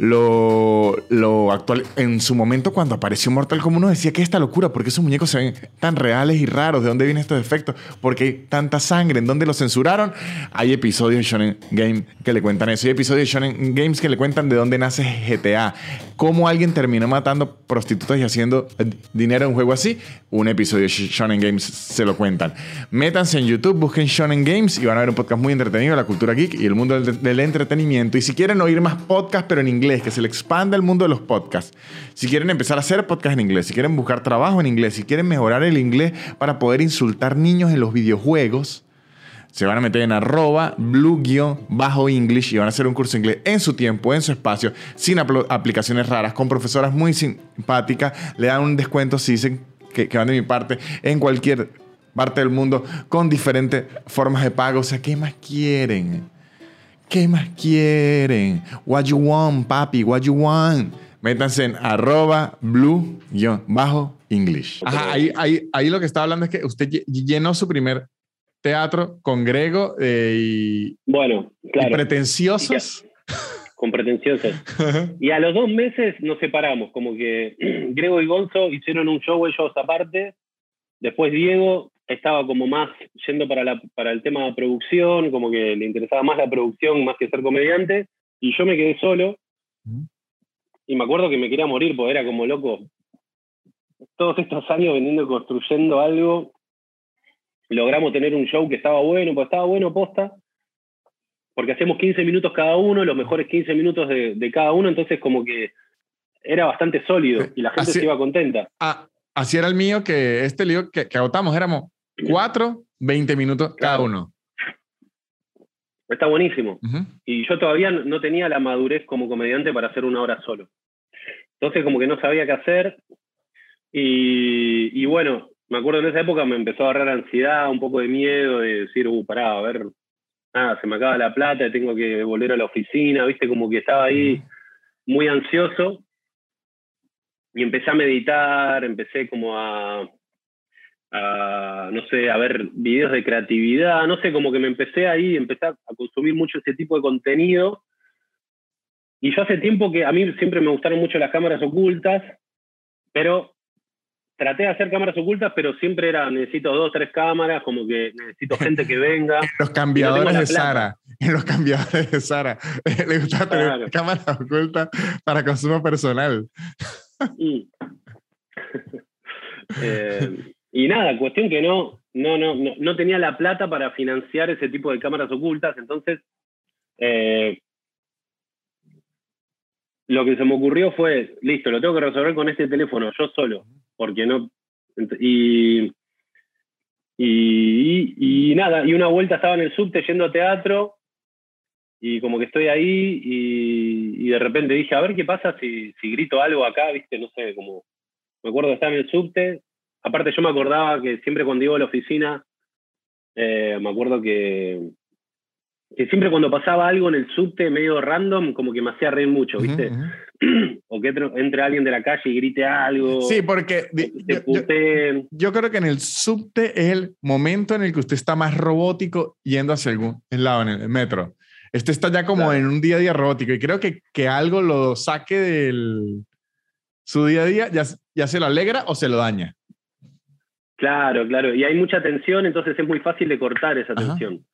lo, lo actual. En su momento, cuando apareció Mortal Kombat, uno decía que esta locura, porque esos muñecos se ven tan reales y raros, ¿de dónde vienen estos efectos? porque hay tanta sangre? ¿En dónde lo censuraron? Hay episodios de Shonen Game que le cuentan eso. Hay episodios de Shonen Games que le cuentan de dónde nace GTA. Cómo alguien terminó matando prostitutas y haciendo dinero en un juego así. Un episodio de Shonen Games se lo cuentan. Métanse en YouTube, busquen Shonen Games y van a ver un podcast muy entretenido la cultura geek y el mundo del, del entretenimiento. Y si quieren oír más podcasts, pero en inglés, que se le expanda el mundo de los podcasts. Si quieren empezar a hacer podcast en inglés, si quieren buscar trabajo en inglés, si quieren mejorar el inglés para poder insultar niños en los videojuegos, se van a meter en arroba blue-english y van a hacer un curso de inglés en su tiempo, en su espacio, sin aplicaciones raras, con profesoras muy simpáticas. Le dan un descuento si dicen que, que van de mi parte en cualquier parte del mundo con diferentes formas de pago. O sea, ¿qué más quieren? ¿Qué más quieren? What you want, papi? What you want? Métanse en arroba blue-english. Ajá, ahí, ahí, ahí, lo que está hablando es que usted llenó su primer teatro con Grego eh, y,
bueno, claro.
pretenciosos.
con pretenciosos. y a los dos meses nos separamos, como que (clears throat) Grego y Gonzo hicieron un show ellos aparte. Después Diego estaba como más yendo para, la, para el tema de producción, como que le interesaba más la producción más que ser comediante, y yo me quedé solo. Y me acuerdo que me quería morir, porque era como loco. Todos estos años vendiendo y construyendo algo, logramos tener un show que estaba bueno, pues estaba bueno posta, porque hacemos 15 minutos cada uno, los mejores 15 minutos de, cada uno, entonces como que era bastante sólido y la gente se iba contenta.
Ah, así era el mío, que este lío que, que agotamos, éramos Cuatro, 20 minutos cada uno.
Está buenísimo. Y yo todavía no tenía la madurez como comediante para hacer una hora solo. Entonces como que no sabía qué hacer. Y, bueno, me acuerdo en esa época me empezó a agarrar ansiedad, un poco de miedo, de decir, uh, pará, a ver, nada, se me acaba la plata, tengo que volver a la oficina, viste, como que estaba ahí muy ansioso. Y empecé a meditar, empecé como a, a, no sé, a ver videos de creatividad, no sé, como que me empecé ahí, empecé a consumir mucho ese tipo de contenido. Y yo hace tiempo que a mí siempre me gustaron mucho las cámaras ocultas, pero traté de hacer cámaras ocultas, pero siempre era, necesito dos, tres cámaras, como que necesito gente que venga. (laughs)
los cambiadores de Sara, en los cambiadores de Sara, (laughs) le gusta tener cámaras ocultas para consumo personal.
Mm. (laughs) eh, y nada, cuestión que no, no, no, no, tenía la plata para financiar ese tipo de cámaras ocultas, entonces eh, lo que se me ocurrió fue, listo, lo tengo que resolver con este teléfono, yo solo, porque no... Y, y, nada, y una vuelta estaba en el subte yendo a teatro y como que estoy ahí y, de repente dije, a ver qué pasa si, si grito algo acá, viste, no sé, como... Me acuerdo que estaba en el subte, aparte yo me acordaba que siempre cuando iba a la oficina, eh, me acuerdo que, que siempre cuando pasaba algo en el subte medio random, como que me hacía reír mucho, ¿viste? (clears throat) o que entre, alguien de la calle y grite algo.
Sí, porque yo, creo que en el subte es el momento en el que usted está más robótico yendo hacia algún lado, en el metro. Este está ya como en un día a día robótico y creo que, que algo lo saque del su día a día, ya, ya se lo alegra o se lo daña.
Claro, claro. Y hay mucha tensión, entonces es muy fácil de cortar esa tensión.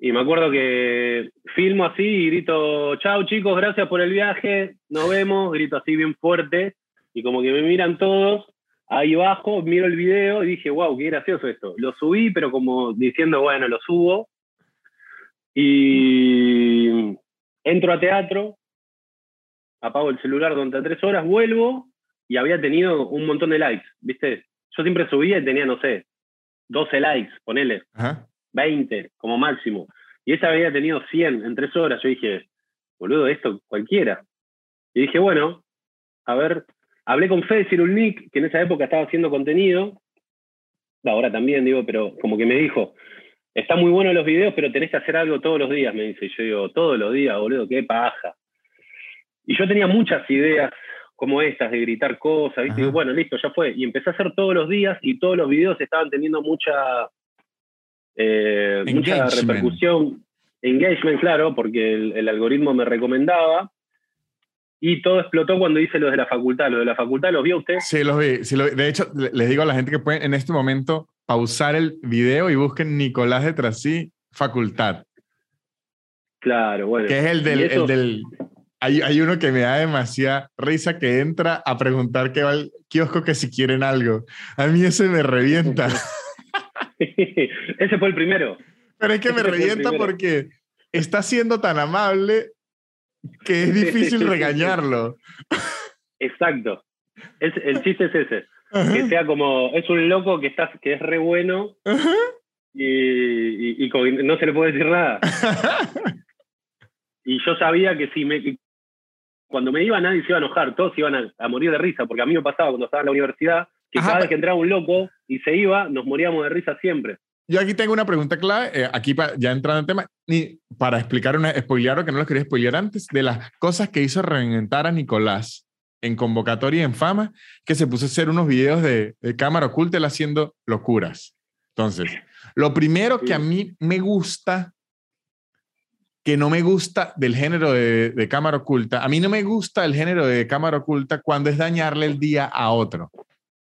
Y me acuerdo que filmo así y grito, chao chicos, gracias por el viaje, nos vemos, grito así bien fuerte. Y como que me miran todos, ahí bajo, miro el video y dije, wow, qué gracioso esto. Lo subí, pero como diciendo, bueno, lo subo. Y entro a teatro, apago el celular durante tres horas, vuelvo y había tenido un montón de likes, ¿viste? Yo siempre subía y tenía, no sé, 12 likes, ponele, 20 como máximo. Y esa había tenido 100 en tres horas. Yo dije, boludo, esto cualquiera. Y dije, bueno, a ver, hablé con Fede Cirulnik, que en esa época estaba haciendo contenido, ahora también, digo, pero como que me dijo, está muy bueno los videos, pero tenés que hacer algo todos los días, me dice. Y yo digo, todos los días, boludo, qué paja. Y yo tenía muchas ideas como estas, de gritar cosas, ¿viste? bueno, listo, ya fue. Y empecé a hacer todos los días y todos los videos estaban teniendo mucha, eh, mucha repercusión. Engagement, claro, porque el, algoritmo me recomendaba. Y todo explotó cuando hice lo de la facultad. ¿Lo de la facultad los vio usted?
Sí, los vi. De hecho, les digo a la gente que pueden en este momento pausar el video y busquen Nicolás de Trasí, facultad.
Claro, bueno.
Que es el del hay, uno que me da demasiada risa que entra a preguntar qué va al kiosco que si quieren algo. A mí ese me revienta. (laughs)
ese fue el primero.
Pero es que me revienta porque está siendo tan amable que es difícil (laughs) regañarlo.
Exacto. Es, el (laughs) chiste es ese. Que sea como, es un loco que, está, que es re bueno y, y, no se le puede decir nada. y yo sabía que si me, cuando me iba nadie se iba a enojar, todos iban a, morir de risa, porque a mí me pasaba cuando estaba en la universidad, que cada vez que entraba un loco y se iba, nos moríamos de risa siempre.
Yo aquí tengo una pregunta clave, eh, aquí ya entrando en tema, ni para explicar una, spoilear o que no lo quería spoilear antes, de las cosas que hizo reinventar a Nicolás en convocatoria y en fama, que se puso a hacer unos videos de, cámara oculta él haciendo locuras. Entonces, lo primero que a mí me gusta que no me gusta del género de, cámara oculta. A mí no me gusta el género de cámara oculta cuando es dañarle el día a otro.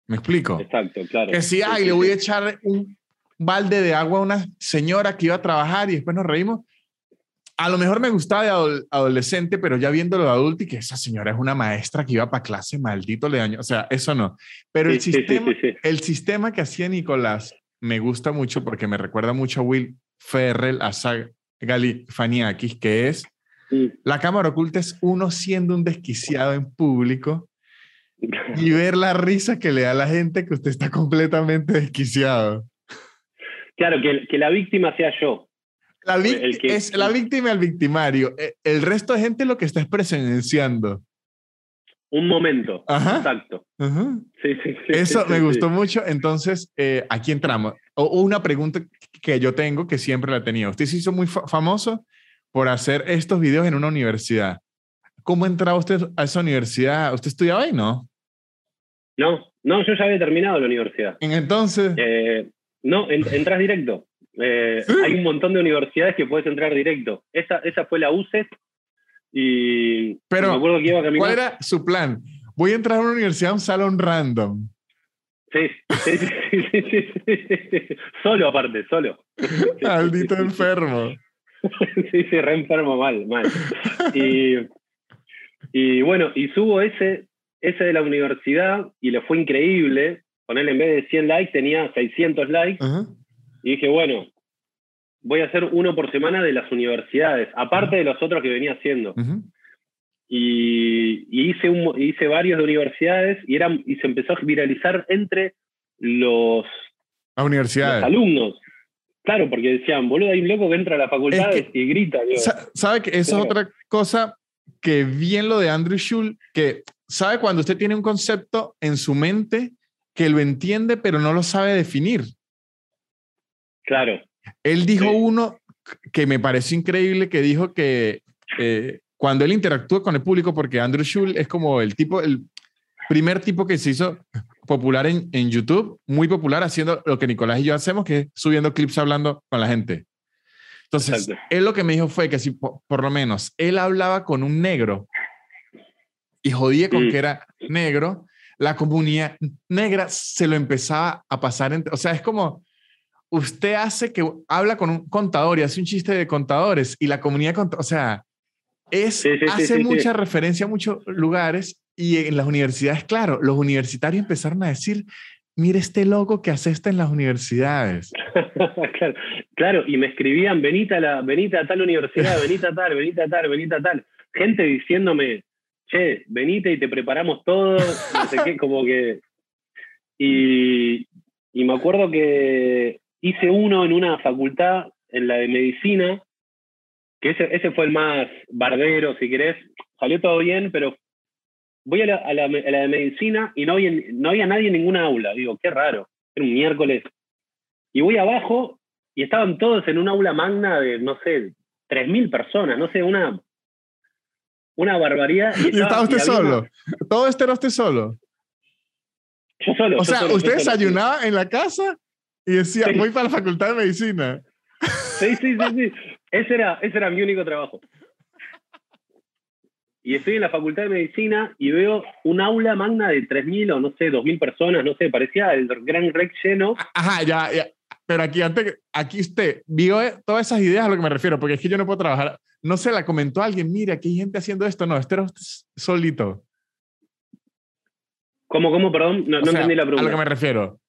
¿Me explico?
Exacto, claro.
Que si, ay, le voy a echar un balde de agua a una señora que iba a trabajar y después nos reímos. A lo mejor me gustaba de adolescente, pero ya viéndolo de adulto y que esa señora es una maestra que iba para clase, maldito le daño. O sea, eso no. Pero el, sistema, el sistema que hacía Nicolás me gusta mucho porque me recuerda mucho a Will Ferrell, a, Galifaniakis, que es la cámara oculta es uno siendo un desquiciado en público y (laughs) ver la risa que le da a la gente que usted está completamente desquiciado.
Claro, que, que la víctima sea yo.
La es la víctima el victimario. E, el resto de gente lo que está es presenciando.
Un momento.
Ajá.
Exacto.
Ajá.
Sí, sí, sí,
Eso me gustó mucho. Entonces, eh, aquí entramos. O, una pregunta que yo tengo, que siempre la tenía. Usted se hizo muy fa- famoso por hacer estos videos en una universidad. ¿Cómo entraba usted a esa universidad? ¿Usted estudiaba ahí, no?
No, no, yo ya había terminado la universidad.
En entonces,
Eh, no, en- entras directo. Eh. Hay un montón de universidades que puedes entrar directo. Esa, esa fue la UCES y
Pero,
me acuerdo que iba a.
¿cuál era su plan? Voy a entrar a una universidad, a un salón random.
Sí, sí, sí, sí, sí. Solo aparte, solo. (laughs)
Maldito enfermo.
Sí, sí, re enfermo mal, mal. Y, y bueno, y subo ese, ese de la universidad y le fue increíble. Con él en vez de 100 likes tenía 600 likes.
Ajá.
Y dije, bueno, voy a hacer uno por semana de las universidades, aparte de los otros que venía haciendo. Y, y hice, un, hice varios de universidades y, eran, y se empezó a viralizar entre los,
A
los
universidades.
alumnos. Claro, porque decían, boludo, hay un loco que entra a la facultad
Es que-
y grita.
¿Sabe que eso
Claro.
es otra cosa que vi en lo de Andrew Schul? Que sabe cuando usted tiene un concepto en su mente que lo entiende, pero no lo sabe definir.
claro,
Él dijo
Sí.
uno que me pareció increíble, que dijo que eh, cuando él interactúa con el público, porque Andrew Schul es como el tipo, el primer tipo que se hizo popular en, en YouTube, muy popular haciendo lo que Nicolás y yo hacemos, que es subiendo clips hablando con la gente. Entonces,
Exacto.
él lo que me dijo fue que si po- por, lo menos él hablaba con un negro y jodía con que era negro, la comunidad negra se lo empezaba a pasar. entre- o sea, es como usted hace que habla con un contador y hace un chiste de contadores y la comunidad, o sea, es,
Sí, sí, sí,
hace
sí,
mucha referencia a muchos lugares y en las universidades, claro, los universitarios empezaron a decir, mire este logo que hace esto en las universidades. (laughs)
claro, claro, y me escribían, venite a, la, a tal universidad, venite a tal, venite a tal, venite a tal. Gente diciéndome, che, venite y te preparamos todo, no sé qué, como que... Y, y me acuerdo que hice uno en una facultad, en la de medicina, que ese, ese fue el más bardero, si querés. Salió todo bien, pero voy a la, a la- a la de medicina y no había, no había nadie en ninguna aula. Digo, qué raro. Era un miércoles. Y voy abajo y estaban todos en un aula magna de, no sé, 3.000 personas, no sé, una, una barbaridad. (laughs)
Y estaba usted
y
solo.
una-
Todo esto era usted solo.
yo solo.
O
yo
sea,
solo,
usted desayunaba en la casa y decía,
Sí.
voy para la facultad de medicina.
Sí, sí, sí, sí. Ese era, ese era mi único trabajo. Y estoy en la facultad de medicina y veo un aula magna de 3.000 o no sé, 2.000 personas, no sé, parecía el gran rec lleno.
Ajá, ya, ya. Pero aquí antes, aquí usted vio eh, todas esas ideas a lo que me refiero, porque es que yo no puedo trabajar. No se la comentó a alguien, mira, aquí hay gente haciendo esto. No, este era solito.
¿Cómo, cómo, perdón? No,
O
no
sea,
entendí la
A lo que
pregunta.
me refiero.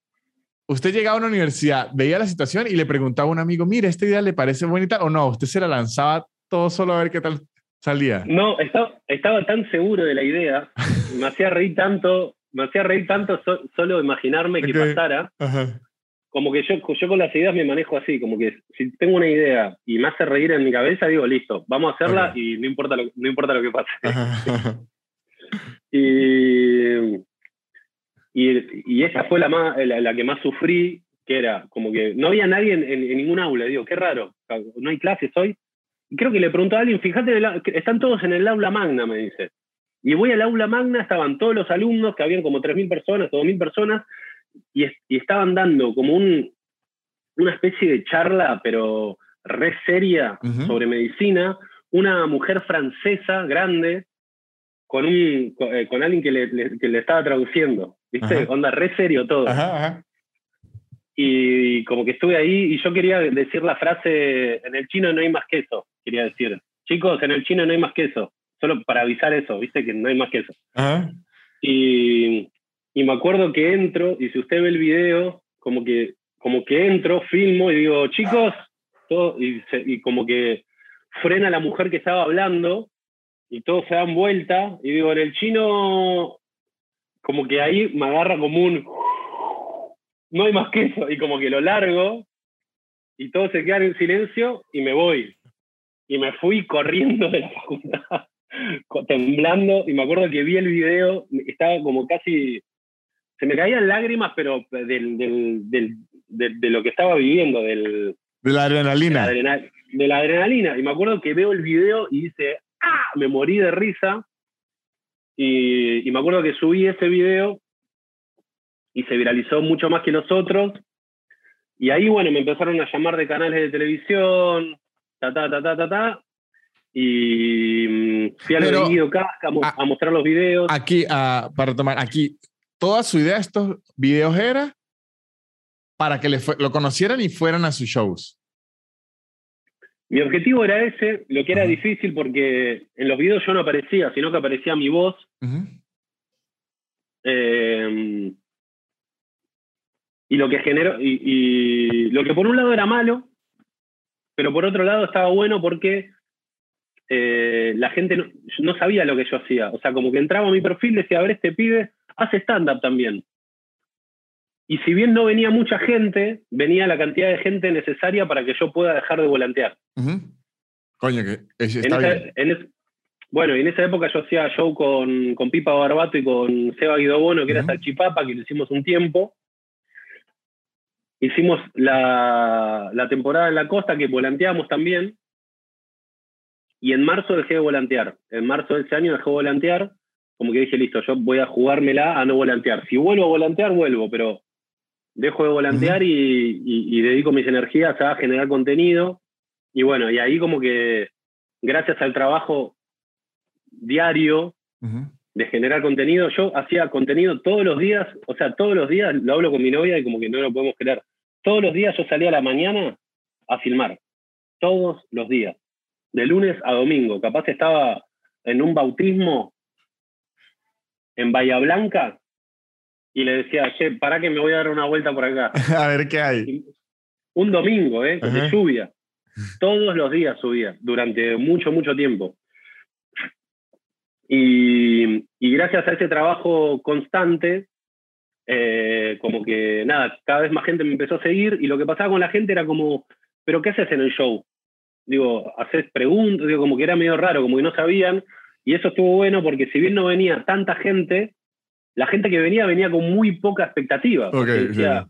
Usted llegaba a una universidad, veía la situación y le preguntaba a un amigo, mira, ¿esta idea le parece bonita o no? Usted se la lanzaba todo solo a ver qué tal salía.
No, estaba, estaba tan seguro de la idea, (laughs) me hacía reír tanto, me hacía reír tanto so- solo imaginarme que pasara,
Ajá.
como que yo, yo con las ideas me manejo así, como que si tengo una idea y me hace reír en mi cabeza, digo, listo, vamos a hacerla y no importa lo, no importa lo que pase.
Ajá. (laughs)
Y, y, y esa fue la, más, la, la que más sufrí, que era como que no había nadie en, en- en ningún aula. Digo, qué raro, no hay clases hoy. Y creo que le preguntó a alguien, fíjate, están todos en el aula magna, me dice. Y voy al aula magna, estaban todos los alumnos, que habían como 3.000 personas o 2.000 personas, y, es- y estaban dando como un, una especie de charla, pero re seria, sobre medicina, una mujer francesa grande, con, un, con, eh, con alguien que le, le- que le estaba traduciendo. ¿Viste?
Ajá.
Onda re serio todo.
Ajá, ajá.
Y como que estuve ahí y yo quería decir la frase, en el chino no hay más queso, quería decir. Chicos, en el chino no hay más queso. Solo para avisar eso, ¿viste? Que no hay más queso.
Ajá.
Y, y me acuerdo que entro, y si usted ve el video, como que, como que entro, filmo y digo, chicos, todo, y, se- y como que frena la mujer que estaba hablando y todos se dan vuelta y digo, en el chino, como que ahí me agarra como un, no hay más que eso, y como que lo largo y todos se quedan en silencio y me voy. Y me fui corriendo de la facultad. (laughs) temblando, y me acuerdo que vi el video, estaba como casi, se me caían lágrimas, pero del, de, lo que estaba viviendo, del,
de la adrenalina.
De la, adrenalina. Y me acuerdo que veo el video y dice, ¡ah! Me morí de risa. Y, y me acuerdo que subí ese video y se viralizó mucho más que nosotros. Y ahí, bueno, me empezaron a llamar de canales de televisión, ta, ta, ta, ta, ta, ta. Y mm, fui a lo de Casca a, mostrar los videos.
Aquí, para tomar, aquí, toda su idea de estos videos era para que le lo conocieran y fueran a sus shows.
Mi objetivo era ese, lo que era difícil porque en los videos yo no aparecía, sino que aparecía mi voz. eh, y lo que generó, y, lo que por un lado era malo, pero por otro lado estaba bueno porque eh, la gente no, sabía lo que yo hacía. O sea, como que entraba a mi perfil, decía, a ver, este pibe hace stand-up también. Y si bien no venía mucha gente, venía la cantidad de gente necesaria para que yo pueda dejar de volantear.
Coño, que está
bien. bueno, y en esa época yo hacía show con, con Pipa Barbato y con Seba Guido Bono, que era Salchipapa, que lo hicimos un tiempo. Hicimos la, temporada en la costa que volanteamos también. Y en marzo dejé de volantear. En marzo de ese año dejé de volantear. Como que dije, listo, yo voy a jugármela a no volantear. Si vuelvo a volantear, vuelvo, pero dejo de volantear y, dedico mis energías a generar contenido. Y bueno, y ahí como que gracias al trabajo diario de generar contenido, yo hacía contenido todos los días, o sea, todos los días lo hablo con mi novia y como que no lo podemos creer. Todos los días yo salía a la mañana a filmar. Todos los días. De lunes a domingo. Capaz estaba en un bautismo en Bahía Blanca y le decía, che, para que me voy a dar una vuelta por acá. (laughs)
a ver qué hay.
Un domingo, ¿eh? De lluvia. Todos los días subía, durante mucho, mucho tiempo. Y, y, gracias a ese trabajo constante, eh, como que nada, cada vez más gente me empezó a seguir y lo que pasaba con la gente era como, ¿pero qué haces en el show? Digo, haces preguntas, digo, como que era medio raro, como que no sabían. Y eso estuvo bueno porque si bien no venía tanta gente, la gente que venía venía con muy poca expectativa. decía,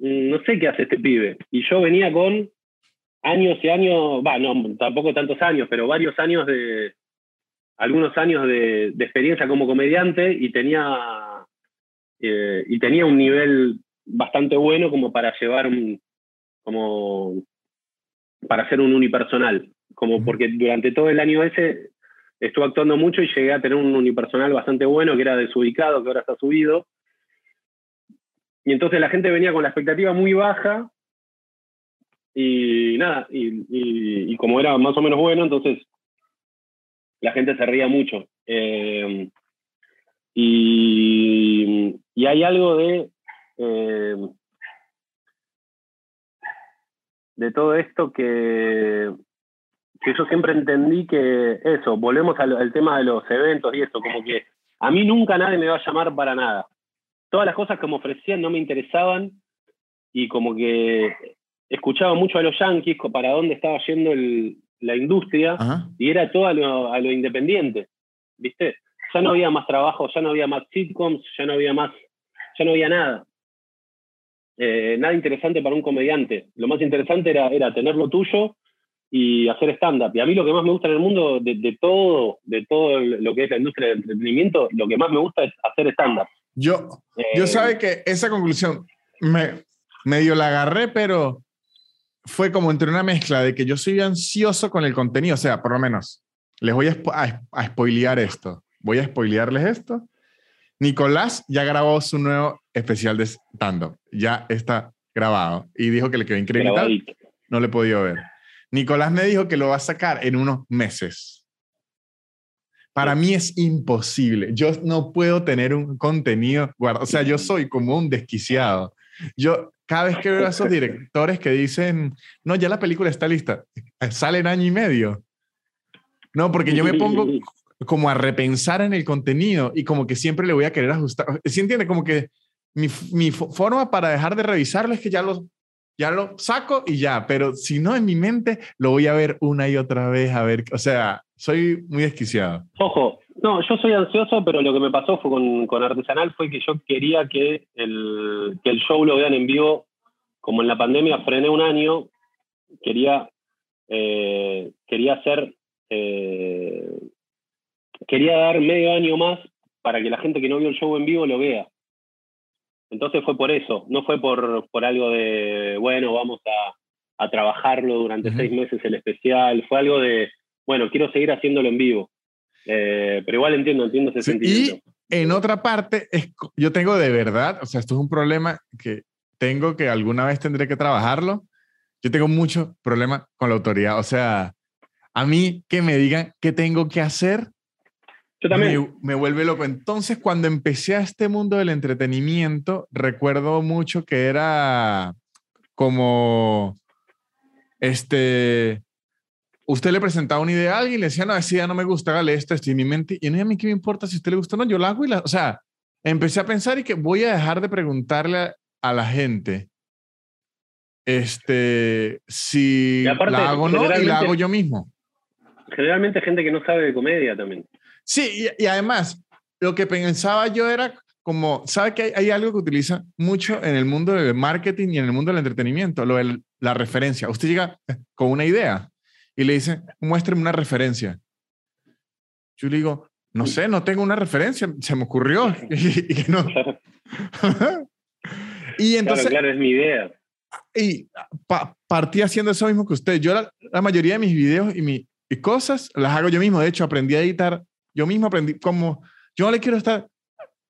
mm, no sé qué hace este pibe. Y yo venía con años y años, va, no, tampoco tantos años, pero varios años de, algunos años de, de experiencia como comediante y tenía eh, y tenía un nivel bastante bueno como para llevar un, como para hacer un unipersonal, como porque durante todo el año ese estuve actuando mucho y llegué a tener un unipersonal bastante bueno que era desubicado, que ahora está subido. Y entonces la gente venía con la expectativa muy baja y nada, y, como era más o menos bueno, entonces la gente se ría mucho. Eh, y, y hay algo de, eh, de todo esto que, que yo siempre entendí que eso, volvemos al, tema de los eventos y eso, como que a mí nunca nadie me va a llamar para nada. Todas las cosas que me ofrecían no me interesaban y como que escuchaba mucho a los yankees para dónde estaba yendo la industria y era todo a lo, a lo independiente, ¿viste? ya no había más trabajo, ya no había más sitcoms, ya no había más, ya no había nada. Eh, nada interesante para un comediante. Lo más interesante era, era tener lo tuyo y hacer stand-up. Y a mí lo que más me gusta en el mundo, de, todo, de todo lo que es la industria del entretenimiento, lo que más me gusta es hacer stand-up.
Yo, yo eh, sabe que esa conclusión me medio la agarré, pero fue como entre una mezcla de que yo soy ansioso con el contenido, o sea, por lo menos, les voy a, a, a spoilear esto voy a spoilearles esto. Nicolás ya grabó su nuevo especial de stand Ya está grabado. Y dijo que le quedó increíble. No le he podido ver. Nicolás me dijo que lo va a sacar en unos meses. Para mí es imposible. Yo no puedo tener un contenido guardado. O sea, yo soy como un desquiciado. Yo, cada vez que veo a esos (laughs) directores que dicen, no, ya la película está lista, sale en año y medio. No, porque yo me pongo (laughs) como a repensar en el contenido y como que siempre le voy a querer ajustar. ¿Sí entiende? Como que mi, mi forma para dejar de revisarlo es que ya lo, ya lo saco y ya, pero si no en mi mente lo voy a ver una y otra vez, a ver, o sea, soy muy desquiciado.
Ojo, no, yo soy ansioso, pero lo que me pasó fue con, Artesanal fue que yo quería que el, que el show lo vean en vivo, como en la pandemia frené un año, quería, eh, quería hacer, eh, quería dar medio año más para que la gente que no vio el show en vivo lo vea. Entonces fue por eso, no fue por, por algo de, bueno, vamos a, trabajarlo durante seis meses el especial, fue algo de, bueno, quiero seguir haciéndolo en vivo. Eh, pero igual entiendo, entiendo ese sentido.
Y en otra parte, es, yo tengo de verdad, o sea, esto es un problema que tengo que alguna vez tendré que trabajarlo. Yo tengo mucho problema con la autoridad. O sea, a mí que me digan qué tengo que hacer,
yo también.
Me, me, vuelve loco. Entonces, cuando empecé a este mundo del entretenimiento, recuerdo mucho que era como, este, usted le presentaba una idea a alguien y le decía, no, esa idea no me gusta, hágale esto, esto, y mi mente, y no, a mí qué me importa si a usted le gusta o no, yo la hago y la, o sea, empecé a pensar y que voy a dejar de preguntarle a, la gente, este, si la hago o no, y la hago yo mismo.
Generalmente gente que no sabe de comedia también.
Sí, y, además, lo que pensaba yo era como, ¿sabe que hay, algo que utiliza mucho en el mundo del marketing y en el mundo del entretenimiento? Lo de la referencia. Usted llega con una idea y le dice, muéstreme una referencia. Yo le digo, no sé, no tengo una referencia, se me ocurrió. (laughs) y, no. (laughs)
y entonces... Claro, es mi idea.
Y partí haciendo eso mismo que usted. Yo la, mayoría de mis videos y mis cosas las hago yo mismo. De hecho, aprendí a editar yo mismo aprendí como, yo no le quiero estar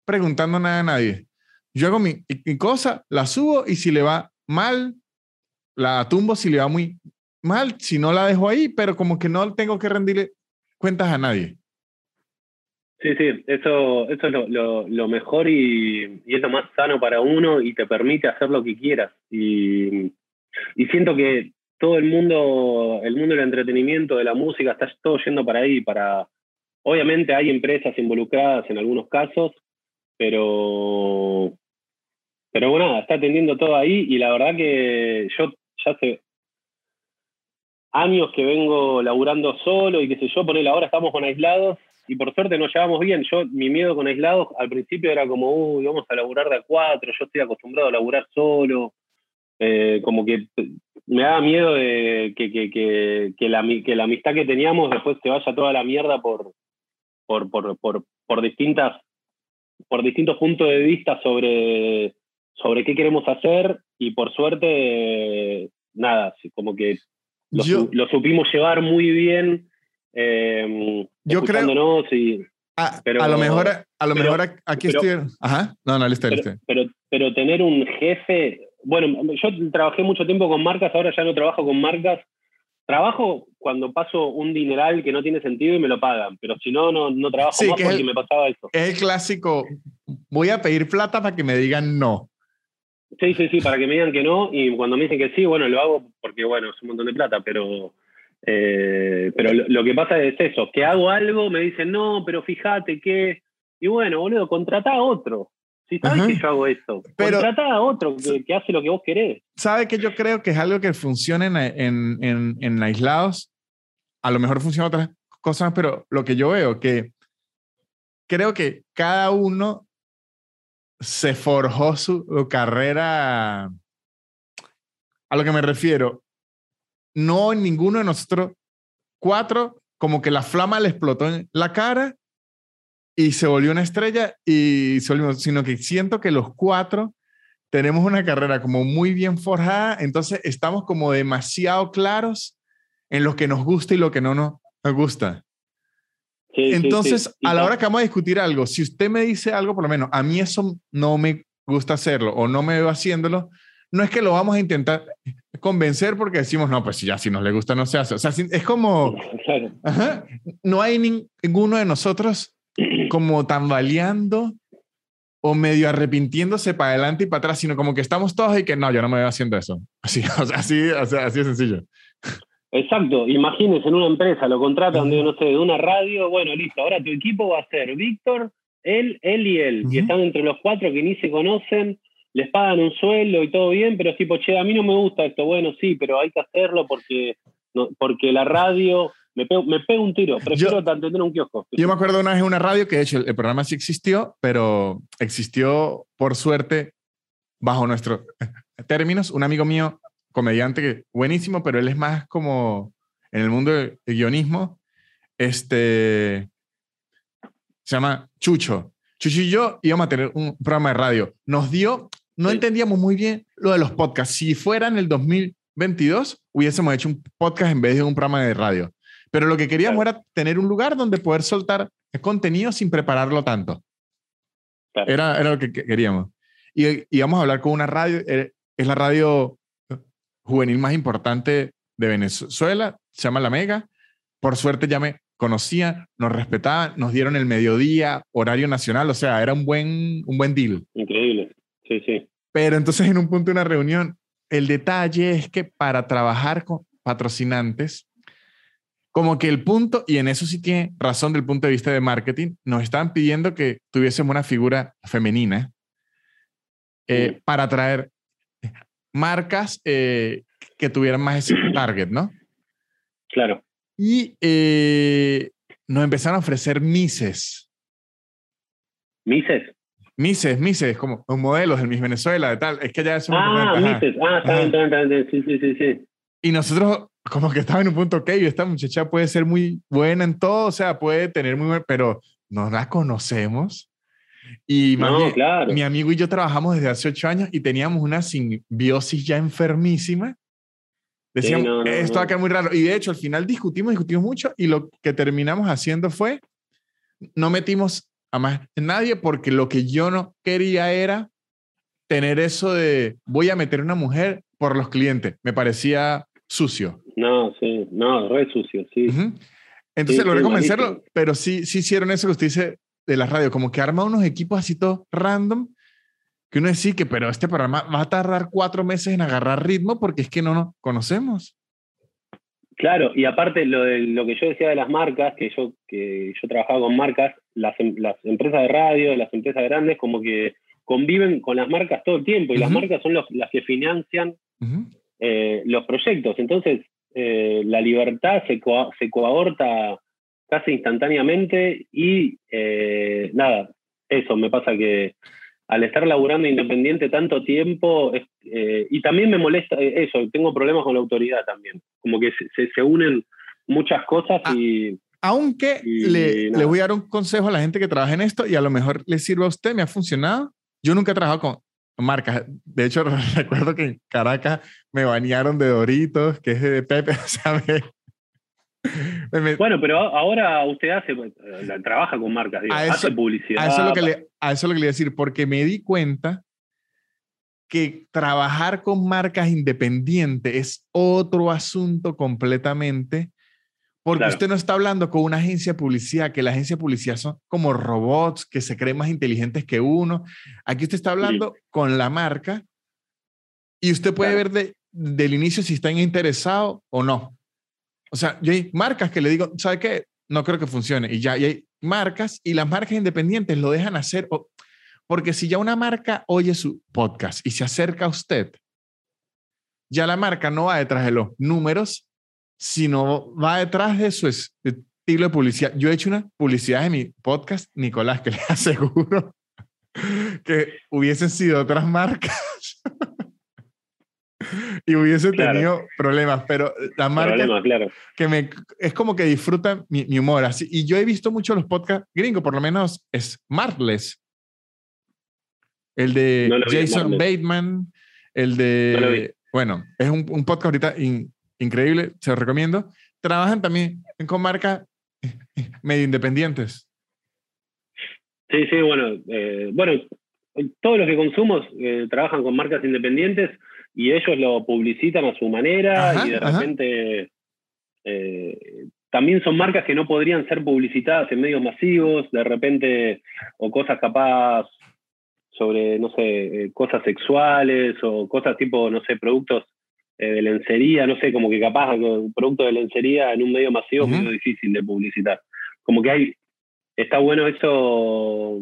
preguntando nada a nadie. Yo hago mi, cosa, la subo y si le va mal, la tumbo si le va muy mal, si no la dejo ahí, pero como que no tengo que rendirle cuentas a nadie.
Sí, sí, eso, eso es lo, mejor y, y, es lo más sano para uno y te permite hacer lo que quieras. Y, y, siento que todo el mundo, el mundo del entretenimiento, de la música, está todo yendo para ahí, para, Obviamente hay empresas involucradas en algunos casos, pero, pero bueno, está atendiendo todo ahí y la verdad que yo ya hace años que vengo laburando solo y qué sé yo, por ahora estamos con aislados y por suerte nos llevamos bien. Yo, mi miedo con aislados al principio era como, uy, vamos a laburar de a cuatro, yo estoy acostumbrado a laburar solo, eh, como que me daba miedo de que, que, la, que la amistad que teníamos después se vaya toda la mierda por, por, por, por, por, distintas, por distintos puntos de vista sobre, sobre qué queremos hacer y por suerte, nada, como que lo, supimos llevar muy bien. Eh,
yo creo. Y, a, pero, a, lo mejor, a lo mejor aquí estoy. Ajá, no, no, listo, listo.
Pero, pero tener un jefe. Bueno, yo trabajé mucho tiempo con marcas, ahora ya no trabajo con marcas, Trabajo cuando paso un dineral que no tiene sentido y me lo pagan, pero si no, no, no trabajo más porque me pasaba eso.
Es el clásico, voy a pedir plata para que me digan no.
Sí, sí, sí, para que me digan que no y cuando me dicen que sí, bueno, lo hago porque, bueno, es un montón de plata, pero, eh, pero lo, que pasa es eso, que hago algo, me dicen no, pero fíjate que... Y bueno, boludo, contrata a otro. Si sabes que yo hago esto, pero trata a otro que, hace lo que vos querés.
¿Sabe que yo creo que es algo que funciona en, en, en, aislados? A lo mejor funciona otras cosas, pero lo que yo veo que creo que cada uno se forjó su carrera. A lo que me refiero, no ninguno de nosotros cuatro, como que la flama le explotó en la cara y se volvió una estrella y sino que siento que los cuatro tenemos una carrera como muy bien forjada, entonces estamos como demasiado claros en lo que nos gusta y lo que no nos gusta. entonces, a la hora que vamos a discutir algo, si usted me dice algo, por lo menos a mí eso no me gusta hacerlo o no me veo haciéndolo, no es que lo vamos a intentar convencer porque decimos, no, pues ya si nos le gusta no se hace. O sea, es como, (laughs) no hay ninguno de nosotros como tambaleando o medio arrepintiéndose para adelante y para atrás, sino como que estamos todos y que no, yo no me veo haciendo eso. (laughs) Así, así, así de sencillo.
Exacto, imagínense en una empresa, lo contratan de, no sé, de una radio, bueno, listo, ahora tu equipo va a ser Víctor, él, él y él, y están entre los cuatro que ni se conocen, les pagan un sueldo y todo bien, pero es tipo, che, a mí no me gusta esto, bueno, sí, pero hay que hacerlo porque, porque la radio me pego, me pego un tiro, prefiero tener un kiosco.
Yo me acuerdo una vez en una radio que de hecho el, programa sí existió, pero existió por suerte bajo nuestros (laughs) términos. Un amigo mío, comediante, que buenísimo, pero él es más como en el mundo del guionismo, este, se llama Chucho. Chucho y yo íbamos a tener un programa de radio. Nos dio, no entendíamos muy bien lo de los podcasts. Si fuera en el 2022, hubiésemos hecho un podcast en vez de un programa de radio. Pero lo que queríamos era tener un lugar donde poder soltar contenido sin prepararlo tanto. Era, era lo que queríamos. Y íbamos a hablar con una radio, eh, es la radio juvenil más importante de Venezuela, se llama La Mega. Por suerte ya me conocían, nos respetaban, nos dieron el mediodía, horario nacional, o sea, era un buen, un buen deal.
Increíble, sí, sí.
Pero entonces en un punto de una reunión, el detalle es que para trabajar con patrocinantes, como que el punto, y en eso sí tiene razón del punto de vista de marketing, nos estaban pidiendo que tuviésemos una figura femenina eh, para atraer marcas eh, que tuvieran más ese (clears throat) target, ¿no?
Claro.
Y eh, nos empezaron a ofrecer Mises.
¿Mises?
Mises, Mises, como modelos del Miss Venezuela, de tal. Es que ya es un
Ah, Mises. Ah, está bien, está bien, Sí, sí, sí, sí.
Y nosotros, como que estaba en un punto, ok, esta muchacha puede ser muy buena en todo, o sea, puede tener muy buen, pero no la conocemos. Y
no, claro.
mi amigo y yo trabajamos desde hace ocho años y teníamos una simbiosis ya enfermísima Decíamos, esto va a quedar muy raro. Y de hecho, al final discutimos, discutimos mucho y lo que terminamos haciendo fue, no metimos a más nadie porque lo que yo no quería era tener eso de voy a meter una mujer por los clientes. Me parecía sucio.
No, sí, no, re sucio, sí.
Entonces logré convencerlo, pero sí, sí hicieron eso que usted dice de la radio, como que arma unos equipos así todos random que uno decía que, pero este programa va a tardar cuatro meses en agarrar ritmo porque es que no nos conocemos.
Claro, y aparte lo, de, lo que yo decía de las marcas, que yo, que yo trabajaba con marcas, las, em, las empresas de radio, las empresas grandes, como que conviven con las marcas todo el tiempo y las marcas son los, las que financian eh, los proyectos. Entonces, eh, la libertad se, se coahorta casi instantáneamente y eh, nada, eso me pasa que al estar laburando independiente tanto tiempo, y también me molesta eso, tengo problemas con la autoridad también, como que se, se unen muchas cosas ah, y...
Aunque le, le, voy a dar un consejo a la gente que trabaja en esto y a lo mejor le sirve a usted, me ha funcionado. Yo nunca he trabajado con marcas. De hecho, (laughs) recuerdo que en Caracas me bañaron de Doritos, que es de Pepe, (laughs) ¿sabes?
Bueno, pero ahora usted hace, eh, trabaja con marcas, hace publicidad.
A eso, es lo que le, a eso lo que le voy a decir, porque me di cuenta que trabajar con marcas independientes es otro asunto completamente, porque usted no está hablando con una agencia de publicidad, que la agencia de publicidad son como robots que se creen más inteligentes que uno. Aquí usted está hablando con la marca y usted puede ver de, del inicio si está interesado o no. O sea, yo hay marcas que le digo, ¿sabe qué? No creo que funcione. Y ya y hay marcas y las marcas independientes lo dejan hacer. Porque si ya una marca oye su podcast y se acerca a usted, ya la marca no va detrás de los números, sino va detrás de su estilo de publicidad. Yo he hecho una publicidad en mi podcast, Nicolás, que (laughs) le aseguro que hubiesen sido otras marcas (laughs) y hubiese tenido problemas, pero la marca que me, es como que disfruta mi, humor. Así, y yo he visto mucho los podcasts gringos, por lo menos Smartless, el de Jason Bateman, el de... bueno, es un, un podcast ahorita increíble, se lo recomiendo. Trabajan también con marcas (laughs) medio independientes.
Sí, sí, bueno, eh, bueno, todos los que consumo eh, trabajan con marcas independientes y ellos lo publicitan a su manera y de repente eh, también son marcas que no podrían ser publicitadas en medios masivos, de repente, o cosas capaz sobre, no sé, eh, cosas sexuales o cosas tipo, no sé, productos eh, de lencería, no sé, como que capaz un producto de lencería en un medio masivo es muy difícil de publicitar. Como que hay, está bueno eso,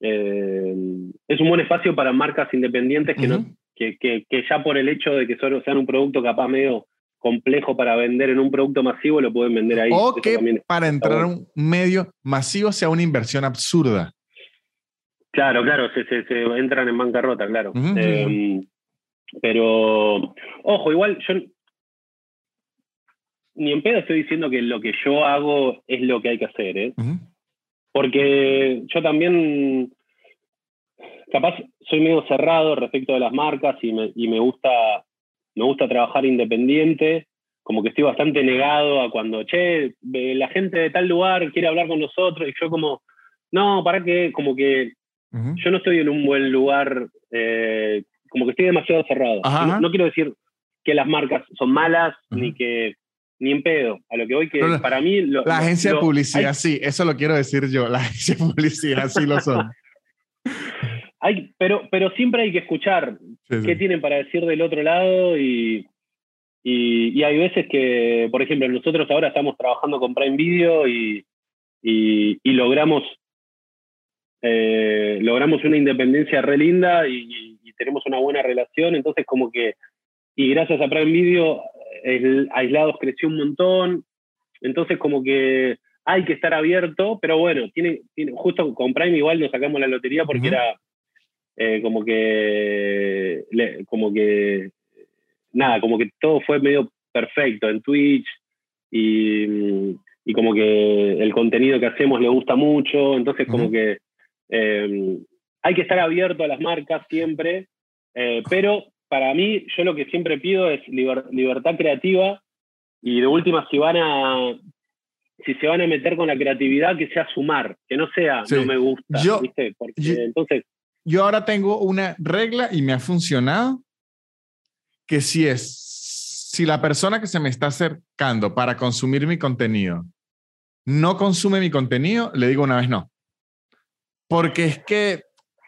es un buen espacio para marcas independientes que no que, que, ya por el hecho de que solo sean un producto capaz medio complejo para vender en un producto masivo, lo pueden vender ahí.
O que para entrar a un medio masivo sea una inversión absurda.
Claro, claro, se, se, entran en bancarrota, claro. Em, pero, ojo, igual yo ni en pedo estoy diciendo que lo que yo hago es lo que hay que hacer, ¿eh? Porque yo también, capaz, soy medio cerrado respecto de las marcas y me, y me gusta me gusta trabajar independiente, como que estoy bastante negado a cuando, che, la gente de tal lugar quiere hablar con nosotros, y yo como, no, para qué, como que yo no estoy en un buen lugar, eh, como que estoy demasiado cerrado. No, quiero decir que las marcas son malas, ni que ni en pedo. A lo que voy que para mí...
la agencia de publicidad, sí, eso lo quiero decir yo. La (laughs) agencia de publicidad sí lo son. (laughs)
hay, pero, pero siempre hay que escuchar qué tienen para decir del otro lado y, y, hay veces que, por ejemplo, nosotros ahora estamos trabajando con Prime Video y, y, logramos, eh, logramos una independencia re linda y, tenemos una buena relación, entonces como que, y gracias a Prime Video el aislados creció un montón, entonces como que hay que estar abierto, pero bueno, tiene, justo con Prime igual nos sacamos la lotería porque era eh, como que como que nada, como que todo fue medio perfecto en Twitch y, como que el contenido que hacemos le gusta mucho, entonces como que eh, hay que estar abierto a las marcas siempre, eh, pero para mí, yo lo que siempre pido es libertad creativa y de última, si van a, si se van a meter con la creatividad, que sea sumar, que no sea no me gusta. Yo, entonces,
yo ahora tengo una regla y me ha funcionado, que si es, si la persona que se me está acercando para consumir mi contenido no consume mi contenido, le digo una vez no. Porque es que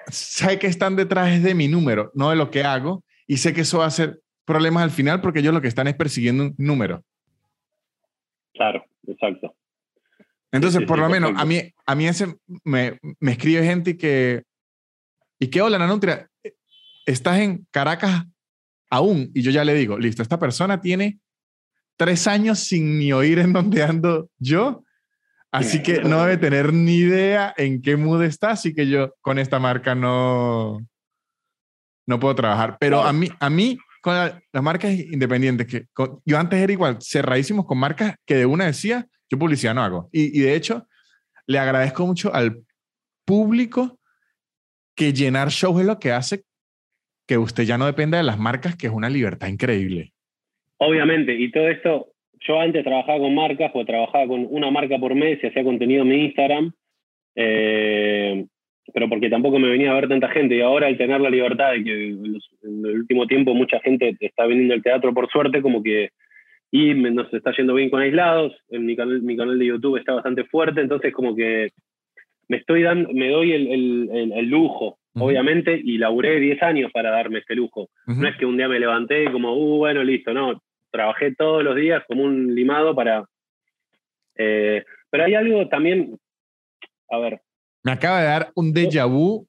sé que están detrás de mi número, no de lo que hago, y sé que eso va a ser problemas al final porque ellos lo que están es persiguiendo un número.
Claro, exacto.
Entonces, por lo menos, a mí, a mí ese me, me escribe gente que, y que, hola, Nanutria, estás en Caracas aún, y yo ya le digo, listo, esta persona tiene tres años sin ni oír en dónde ando yo, así que no debe tener ni idea en qué mood está, así que yo con esta marca no, no puedo trabajar. Pero a mí, a mí con las marcas independientes, que yo antes era igual, cerradísimos con marcas que de una decía, yo publicidad no hago. Y, y de hecho, le agradezco mucho al público que llenar shows es lo que hace que usted ya no dependa de las marcas, que es una libertad increíble.
Obviamente, y todo esto, yo antes trabajaba con marcas, o trabajaba con una marca por mes y hacía contenido en mi Instagram. Eh, pero porque tampoco me venía a ver tanta gente. Y ahora al tener la libertad de que en, el último tiempo mucha gente está viniendo al teatro por suerte, como que y nos está yendo bien con aislados, en mi canal, mi canal de YouTube está bastante fuerte, entonces como que me estoy dando, me doy el, el, lujo, obviamente, y laburé 10 años para darme este lujo. No es que un día me levanté y como, uh, bueno, listo, no, trabajé todos los días como un limado para... Eh, pero hay algo también, a ver,
me acaba de dar un déjà vu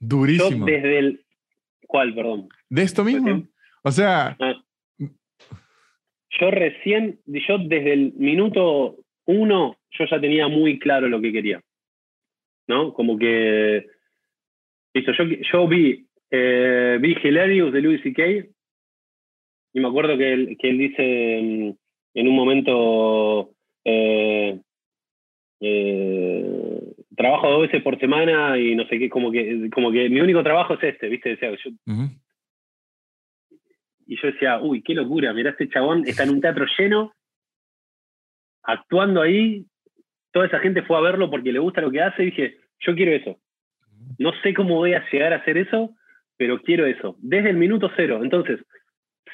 durísimo.
Yo desde el. ¿Cuál, perdón?
De esto mismo. O sea. Ah.
Yo recién, yo desde el minuto uno, yo ya tenía muy claro lo que quería. ¿No? Como que. Listo, yo, yo vi, eh, vi Hilarious de Louis C.K. Y me acuerdo que él, que él dice en, un momento. Eh, eh, trabajo dos veces por semana y no sé qué, como que, como que mi único trabajo es este, ¿viste? Decía, yo, Y yo decía, uy, qué locura, mirá, este chabón está en un teatro lleno, actuando ahí, toda esa gente fue a verlo porque le gusta lo que hace y dije, yo quiero eso. No sé cómo voy a llegar a hacer eso, pero quiero eso, desde el minuto cero. Entonces,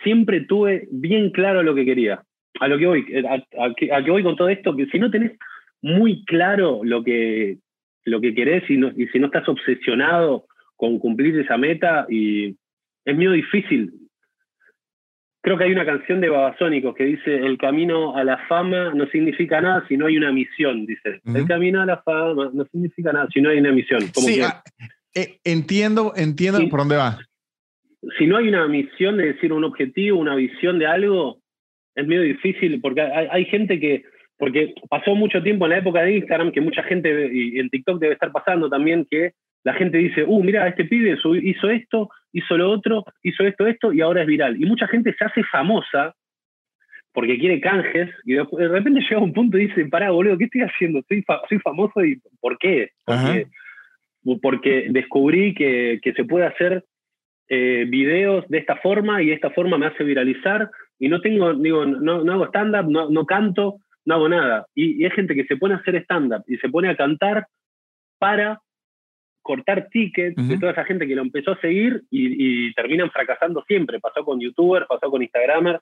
siempre tuve bien claro lo que quería. A lo que voy, a, a que voy con todo esto, que si no tenés muy claro lo que, lo que querés y, no, y si no estás obsesionado con cumplir esa meta y es medio difícil. Creo que hay una canción de Babasónicos que dice, el camino a la fama no significa nada si no hay una misión, dice. El camino a la fama no significa nada si no hay una misión.
sí, ah, eh, entiendo, entiendo por dónde va.
Si no hay una misión, es decir, un objetivo, una visión de algo, es medio difícil porque hay, gente que, porque pasó mucho tiempo en la época de Instagram, que mucha gente, y en TikTok debe estar pasando también, que la gente dice, uh, mira, este pibe hizo esto, hizo lo otro, hizo esto, esto, y ahora es viral. Y mucha gente se hace famosa porque quiere canjes, y de repente llega a un punto y dice, pará, boludo, ¿qué estoy haciendo? Soy, soy famoso y ¿por qué? Porque, descubrí que, se puede hacer eh, videos de esta forma y de esta forma me hace viralizar y no tengo, digo, no, no hago stand-up, no, no, canto, no hago nada. Y, hay gente que se pone a hacer stand-up y se pone a cantar para cortar tickets de toda esa gente que lo empezó a seguir y, y, terminan fracasando siempre. Pasó con youtubers, pasó con instagramers.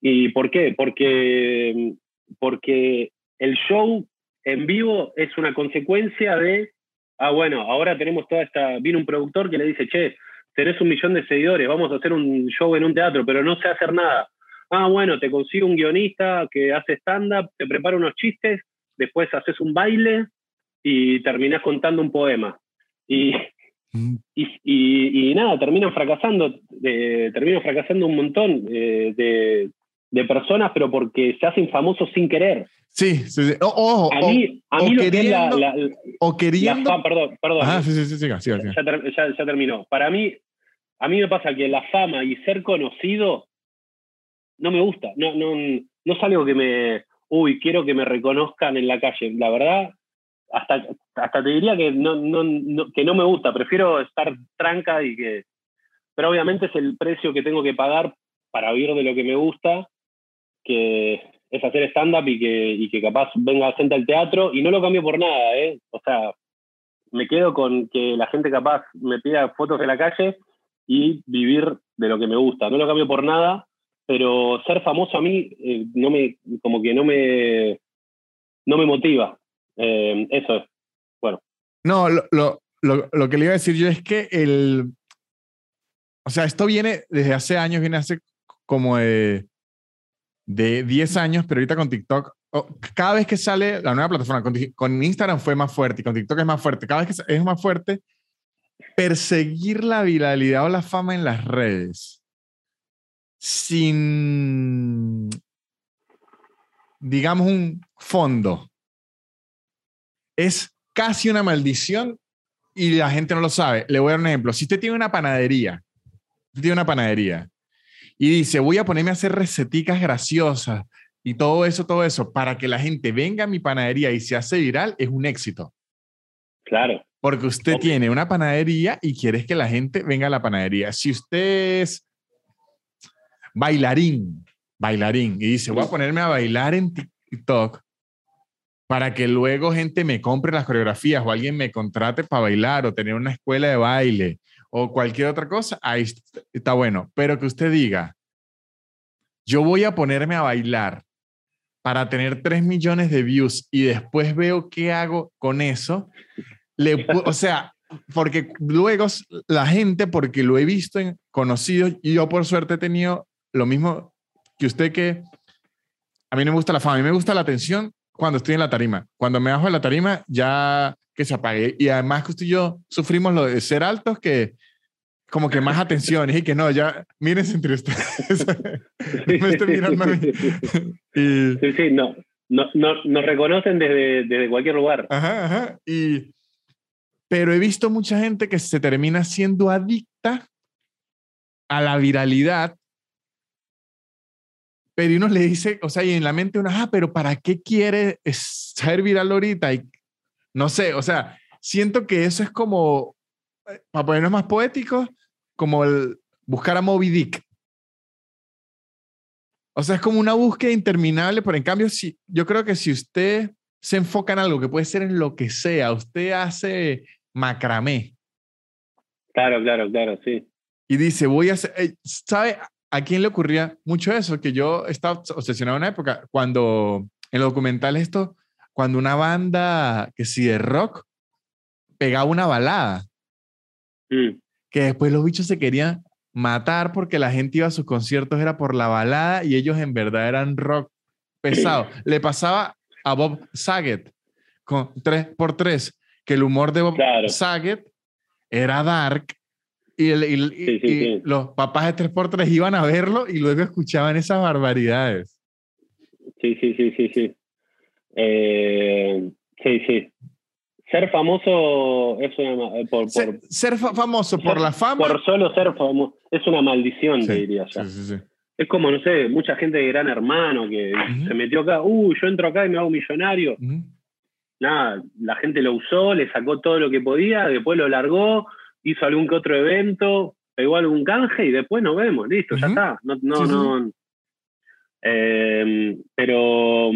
¿Y por qué? Porque, porque el show en vivo es una consecuencia de, ah, bueno, ahora tenemos toda esta, viene un productor que le dice, che, tenés un millón de seguidores, vamos a hacer un show en un teatro, pero no sé hacer nada. Ah, bueno, te consigo un guionista que hace stand-up, te prepara unos chistes, después haces un baile y terminás contando un poema. Y, mm. y, nada, terminan fracasando, eh, terminan fracasando un montón eh, de, de, personas, pero porque se hacen famosos sin querer.
Sí, sí, sí. O,
a mí, a mí lo queriendo, la,
o queriendo.
perdón, perdón.
Ah, sí, sí, sí, Ya,
ya, ya terminó. Para mí, a mí me pasa que la fama y ser conocido no me gusta. No, no, no es algo que me, uy, quiero que me reconozcan en la calle. La verdad, hasta, hasta te diría que no, no, que no me gusta. Prefiero estar tranca y que... Pero obviamente es el precio que tengo que pagar para vivir de lo que me gusta, que es hacer stand-up y que, y que capaz venga gente al teatro y no lo cambio por nada, ¿eh? O sea, me quedo con que la gente capaz me pida fotos de la calle y vivir de lo que me gusta. No lo cambio por nada, pero ser famoso a mí eh, no me, como que no me, no me motiva. Eh, eso es. Bueno.
No, lo, lo, lo, que le iba a decir yo es que el, o sea, esto viene desde hace años, viene hace como de, de 10 años, pero ahorita con TikTok, cada vez que sale la nueva plataforma, con, con, Instagram fue más fuerte y con TikTok es más fuerte, cada vez que es más fuerte, perseguir la viralidad o la fama en las redes sin, digamos, un fondo, es casi una maldición y la gente no lo sabe. Le voy a dar un ejemplo. Si usted tiene una panadería, tiene una panadería y dice, voy a ponerme a hacer receticas graciosas y todo eso, todo eso, para que la gente venga a mi panadería y se hace viral, es un éxito.
Claro.
Porque usted tiene una panadería y quiere que la gente venga a la panadería. Si usted es bailarín, bailarín, y dice, voy a ponerme a bailar en TikTok para que luego gente me compre las coreografías o alguien me contrate para bailar o tener una escuela de baile o cualquier otra cosa, ahí está bueno. Pero que usted diga, yo voy a ponerme a bailar para tener 3 millones de views y después veo qué hago con eso, le, (laughs) o sea, porque luego la gente, porque lo he visto en conocidos, y yo por suerte he tenido lo mismo que usted que a mí no me gusta la fama, a mí me gusta la atención cuando estoy en la tarima. Cuando me bajo de la tarima, ya que se apague. Y además que usted y yo sufrimos lo de ser altos, que como que más atención y que no, ya mírense entre ustedes. (laughs)
me estoy mirando a mí. (laughs) Sí, sí, no. No, no, nos reconocen desde, desde cualquier lugar.
Ajá, ajá. Y, pero he visto mucha gente que se termina siendo adicta a la viralidad pero uno le dice, o sea, y en la mente uno, ah, pero ¿para qué quiere ser viral ahorita? Y no sé, o sea, siento que eso es como, eh, para ponernos más poéticos, como el buscar a Moby Dick. O sea, es como una búsqueda interminable, pero en cambio, si, yo creo que si usted se enfoca en algo que puede ser en lo que sea, usted hace macramé.
Claro, claro, claro, sí.
Y dice, voy a hacer, eh, ¿sabe? ¿A quién le ocurría mucho eso? Que yo estaba obsesionado en una época cuando en los documentales esto, cuando una banda que sí de rock pegaba una balada, mm. que después los bichos se querían matar porque la gente iba a sus conciertos era por la balada y ellos en verdad eran rock pesado. Le pasaba a Bob Saget con 3x3, que el humor de Bob Saget era dark y, los papás de 3x3 iban a verlo y luego escuchaban esas barbaridades.
sí, sí, sí, sí, sí. Eh, sí, sí. Ser famoso es una... eh, Por,
Ser,
por,
ser fa- famoso por la fama.
por solo ser famoso es una maldición, te diría. Es como, no sé, mucha gente de Gran Hermano que se metió acá, uh, yo entro acá y me hago millonario. Nada, la gente lo usó, le sacó todo lo que podía, después lo largó, hizo algún que otro evento, pegó algún canje y después nos vemos, listo, ya está. No, no,
Sí, sí,
no. Eh, pero,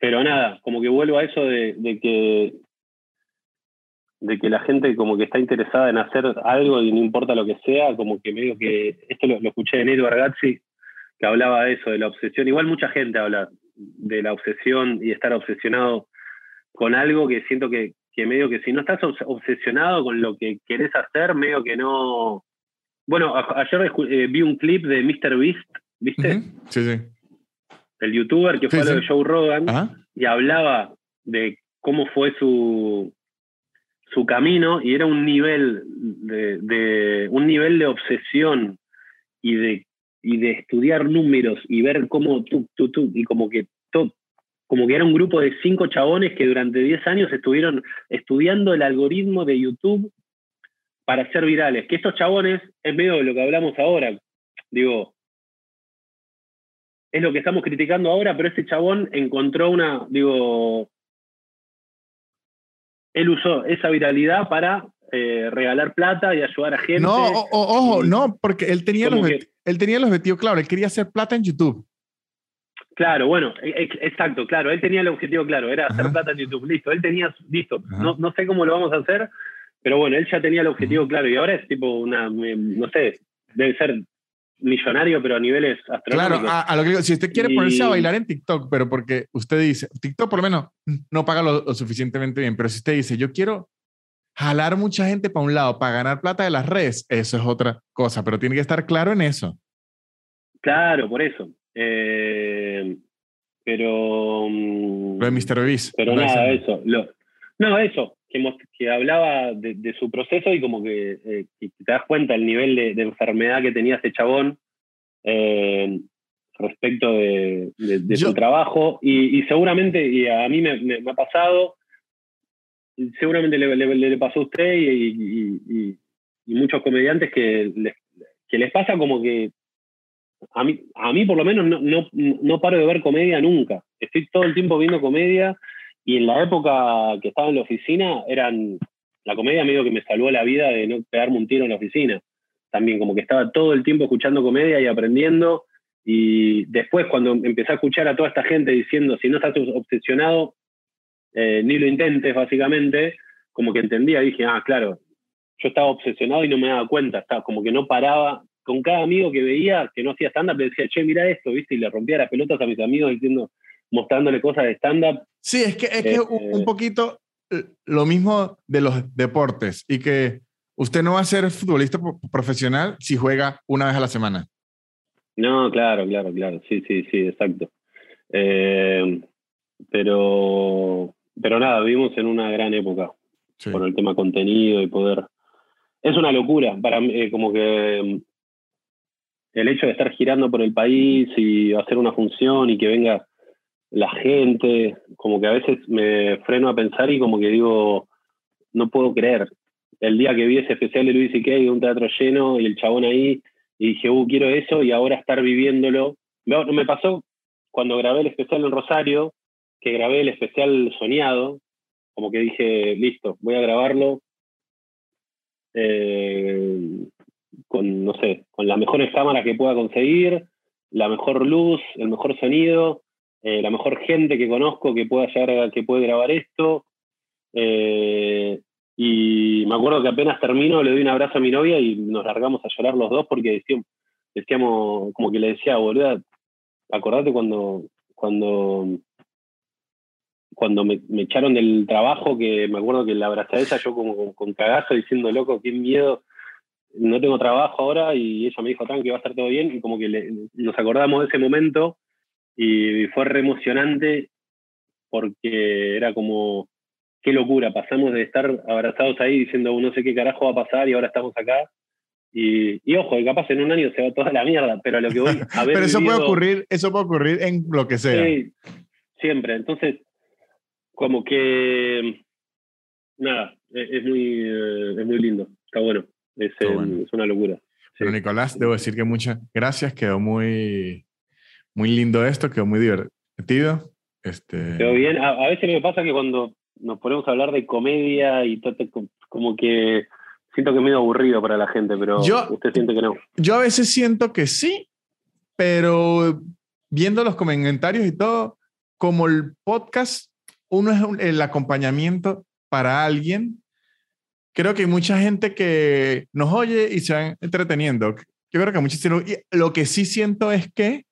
pero nada, como que vuelvo a eso de, de que de que la gente como que está interesada en hacer algo y no importa lo que sea, como que medio que, esto lo, lo escuché de Neto Argazzi, que hablaba de eso, de la obsesión. Igual mucha gente habla de la obsesión y estar obsesionado con algo que siento que, que medio que si no estás obs- obsesionado con lo que querés hacer, medio que no... Bueno, ayer eh, vi un clip de Mr. Beast, ¿viste?
Sí, sí.
El youtuber que
Sí,
fue a lo de Joe Rogan
Ajá.
y hablaba de cómo fue su, su camino y era un nivel de, de- un nivel de obsesión y de, y de estudiar números y ver cómo tú, tú, tú, y como que todo, como que era un grupo de cinco chabones que durante 10 años estuvieron estudiando el algoritmo de YouTube para ser virales. Que estos chabones es medio de lo que hablamos ahora. Digo, es lo que estamos criticando ahora, pero este chabón encontró una, digo, él usó esa viralidad para eh, regalar plata y ayudar a gente.
No, o- ojo, no, porque él tenía,
como
objet- él tenía el objetivo claro, él quería hacer plata en YouTube.
Claro, bueno, e- ex- exacto, claro, él tenía el objetivo claro, era hacer
Ajá.
plata en YouTube, listo, él tenía, listo, no, no sé cómo lo vamos a hacer, pero bueno, él ya tenía el objetivo claro y ahora es tipo una, no sé, debe ser millonario, pero a niveles
Claro,
astronómicos.
a, a lo que digo, si usted quiere
Y-
ponerse a bailar en TikTok, pero porque usted dice, TikTok por lo menos no paga lo, lo suficientemente bien, pero si usted dice, yo quiero jalar mucha gente para un lado, para ganar plata de las redes, eso es otra cosa, pero tiene que estar claro en eso.
Claro, por eso. Eh, pero... mm,
Lo de Mr. Beast.
Pero
¿no?
nada,
Ese-
eso. Lo, no, eso, que, que hablaba de, de su proceso y como que, eh, que te das cuenta el nivel de, de enfermedad que tenía este chabón eh, respecto de, de- de
Yo-
su trabajo. Y, y seguramente, y a mí me, me- me ha pasado, seguramente le, pasó a usted y- y muchos comediantes que les, que les pasa como que a mí, a mí por lo menos no, no, no paro de ver comedia nunca. Estoy todo el tiempo viendo comedia y en la época que estaba en la oficina eran la comedia medio que me salvó la vida de no pegarme un tiro en la oficina. También como que estaba todo el tiempo escuchando comedia y aprendiendo y después cuando empecé a escuchar a toda esta gente diciendo si no estás obsesionado eh, ni lo intentes básicamente, como que entendía, dije, ah, claro, yo estaba obsesionado y no me daba cuenta, estaba como que no paraba, con cada amigo que veía que no hacía stand-up, le decía, che, mira esto, ¿viste? Y le rompía las pelotas a mis amigos diciendo, mostrándole cosas de stand-up.
Sí, es que es que
Eh,
un, poquito eh, lo mismo de los deportes y que usted no va a ser futbolista pro- profesional si juega una vez a la semana.
No, claro, claro, claro, sí, sí, sí, exacto. Eh, pero, pero nada, vivimos en una gran época
Sí.
por el tema contenido y poder. Es una locura para mí, eh, como que mm, el hecho de estar girando por el país y hacer una función y que venga la gente, como que a veces me freno a pensar y como que digo, no puedo creer. El día que vi ese especial de Luis C.K. de un teatro lleno y el chabón ahí, y dije, uh, quiero eso y ahora estar viviéndolo. Me, me pasó cuando grabé el especial en Rosario, que grabé el especial soñado, como que dije, listo, voy a grabarlo eh, con, no sé, con las mejores cámaras que pueda conseguir, la mejor luz, el mejor sonido, eh, la mejor gente que conozco que pueda llegar a- que puede grabar esto. Eh, y me acuerdo que apenas termino, le doy un abrazo a mi novia y nos largamos a llorar los dos porque decíamos, decíamos como que le decía, boluda, acordate cuando, cuando cuando me, me echaron del trabajo, que me acuerdo que la abracé a ella, yo como con, con cagazo diciendo, loco, qué miedo, no tengo trabajo ahora, y ella me dijo, tranqui, va a estar todo bien, y como que le- nos acordamos de ese momento, y fue re emocionante, porque era como, qué locura, pasamos de estar abrazados ahí diciendo, no sé qué carajo va a pasar, y ahora estamos acá, Y, y, ojo, y capaz en un año se va toda la mierda, pero lo que voy a (laughs) ver.
pero eso puede ocurrir, eso puede ocurrir en lo que sea. Sí,
siempre. Entonces, como que nada, es, muy, eh, es muy lindo, está bueno, es, es una locura.
Pero Nicolás, debo decir que muchas gracias, quedó muy, muy lindo esto, quedó muy divertido. Este...
Quedó bien, a, a veces me pasa que cuando nos ponemos a hablar de comedia y todo, como que siento que es medio aburrido para la gente, pero usted siente que no.
Yo a veces siento que sí, pero viendo los comentarios y todo, como el podcast, uno es el acompañamiento para alguien. Creo que hay mucha gente que nos oye y se van entreteniendo. Yo creo que muchísimo. Y lo que sí siento es que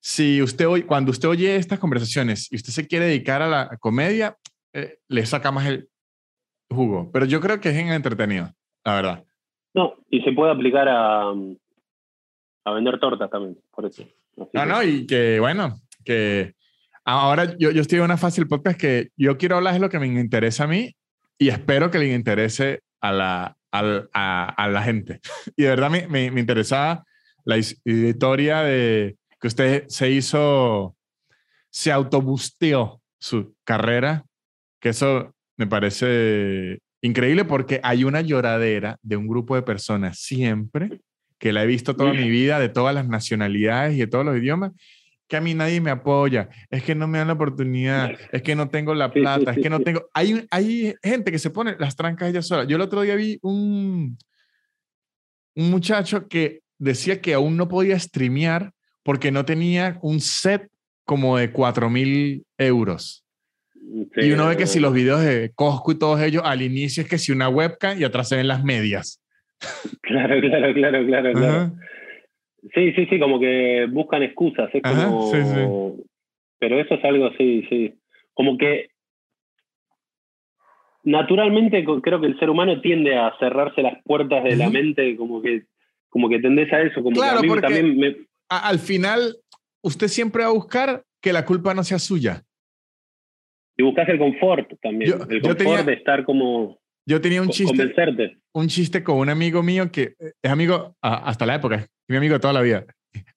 si usted hoy, cuando usted oye estas conversaciones y usted se quiere dedicar a la comedia, eh, le saca más el jugo. Pero yo creo que es en entretenido la verdad.
No, y se puede aplicar a, a vender tortas también, por eso.
no, no, y que bueno, que ahora yo, yo estoy en una fácil podcast que yo quiero hablar de lo que me interesa a mí y espero que le interese a la, a, a, la gente. (laughs) Y de verdad me, me, me interesaba la historia de que usted se hizo, se autobusteó su carrera, que eso me parece Increíble porque hay una lloradera de un grupo de personas siempre, que la he visto toda mi vida, de todas las nacionalidades y de todos los idiomas, que a mí nadie me apoya, es que no me dan la oportunidad, es que no tengo la plata, es que no tengo... Hay, hay gente que se pone las trancas ella sola. Yo el otro día vi un, un muchacho que decía que aún no podía streamear porque no tenía un set como de 4 mil euros y uno ve que si los videos de Costco y todos ellos, al inicio es que si una webcam y atrás se ven las medias. (laughs)
Claro, claro, claro, claro, claro. Sí, sí, sí, como que buscan excusas. Es como... sí, sí. Pero eso es algo, sí, sí. Como que naturalmente creo que el ser humano tiende a cerrarse las puertas de la mente, como que, como que tendés a eso. Como
claro,
que
porque
también
me... al final usted siempre va a buscar que la culpa no sea suya.
Y buscas el confort también. el confort de estar como.
Yo tenía un chiste.
Convencerte.
Un chiste con un amigo mío que es amigo hasta la época, es mi amigo de toda la vida.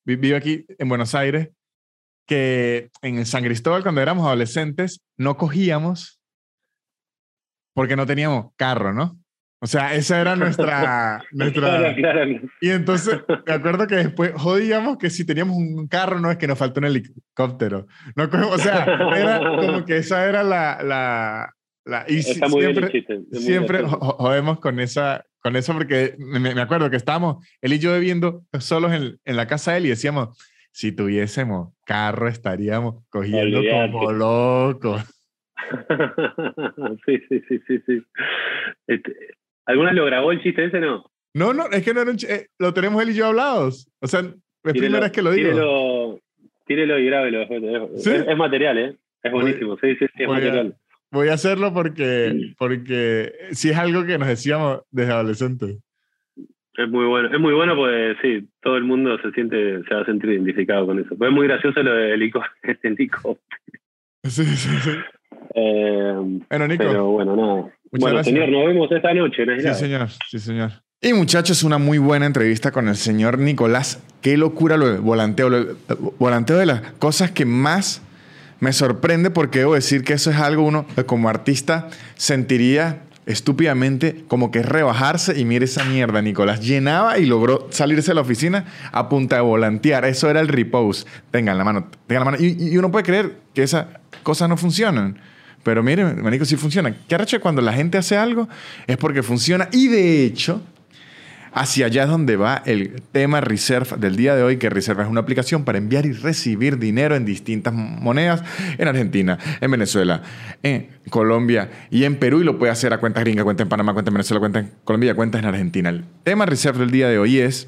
Vive aquí en Buenos Aires, que en San Cristóbal, cuando éramos adolescentes, no cogíamos porque no teníamos carro, ¿no? O sea, esa era nuestra... (laughs) nuestra... Y entonces, me acuerdo que después jodíamos que si teníamos un carro, no es que nos faltó un helicóptero. No, (laughs) o sea, era como que esa era la... la, la y
Está muy siempre,
bien siempre jodemos con esa con eso porque me, me, acuerdo que estábamos él y yo bebiendo solos en, en, la casa de él y decíamos si tuviésemos carro estaríamos cogiendo como locos (laughs)
sí, sí, sí, sí, sí. Este, ¿Alguna lo grabó el chiste ese no?
No, no, es que no era un chiste, eh, lo tenemos él y yo hablados. O sea, es primera vez que lo digo.
Tírelo, tírelo y grábelo. Es, es, material, ¿eh? Es buenísimo, sí, sí, sí, es material.
Voy a hacerlo porque, porque sí es algo que nos decíamos desde adolescentes.
Es muy bueno, es muy bueno porque sí, todo el mundo se siente, se va a sentir identificado con eso. Pues es muy gracioso lo de Nico. (laughs)
Sí, sí, sí.
Eh,
bueno, Nico.
Pero bueno, nada bueno, señor, nos vemos esta noche. ¿no?
Sí, señor. Sí, señor. Y muchachos, una muy buena entrevista con el señor Nicolás. Qué locura lo de volanteo. Lo volanteo de las cosas que más me sorprende porque debo decir que eso es algo uno como artista sentiría estúpidamente como que rebajarse y mire esa mierda. Nicolás llenaba y logró salirse de la oficina a punta de volantear. Eso era el repose. Tengan la mano, tengan la mano. Y, y uno puede creer que esas cosas no funcionan. Pero mire, manico, sí funciona. ¿Qué arrecho cuando la gente hace algo? Es porque funciona. Y de hecho, hacia allá es donde va el tema Reserve del día de hoy, que Reserve es una aplicación para enviar y recibir dinero en distintas monedas en Argentina, en Venezuela, en Colombia y en Perú. Y lo puede hacer a cuenta gringa, cuenta en Panamá, cuenta en Venezuela, cuenta en Colombia, cuenta en Argentina. El tema Reserve del día de hoy es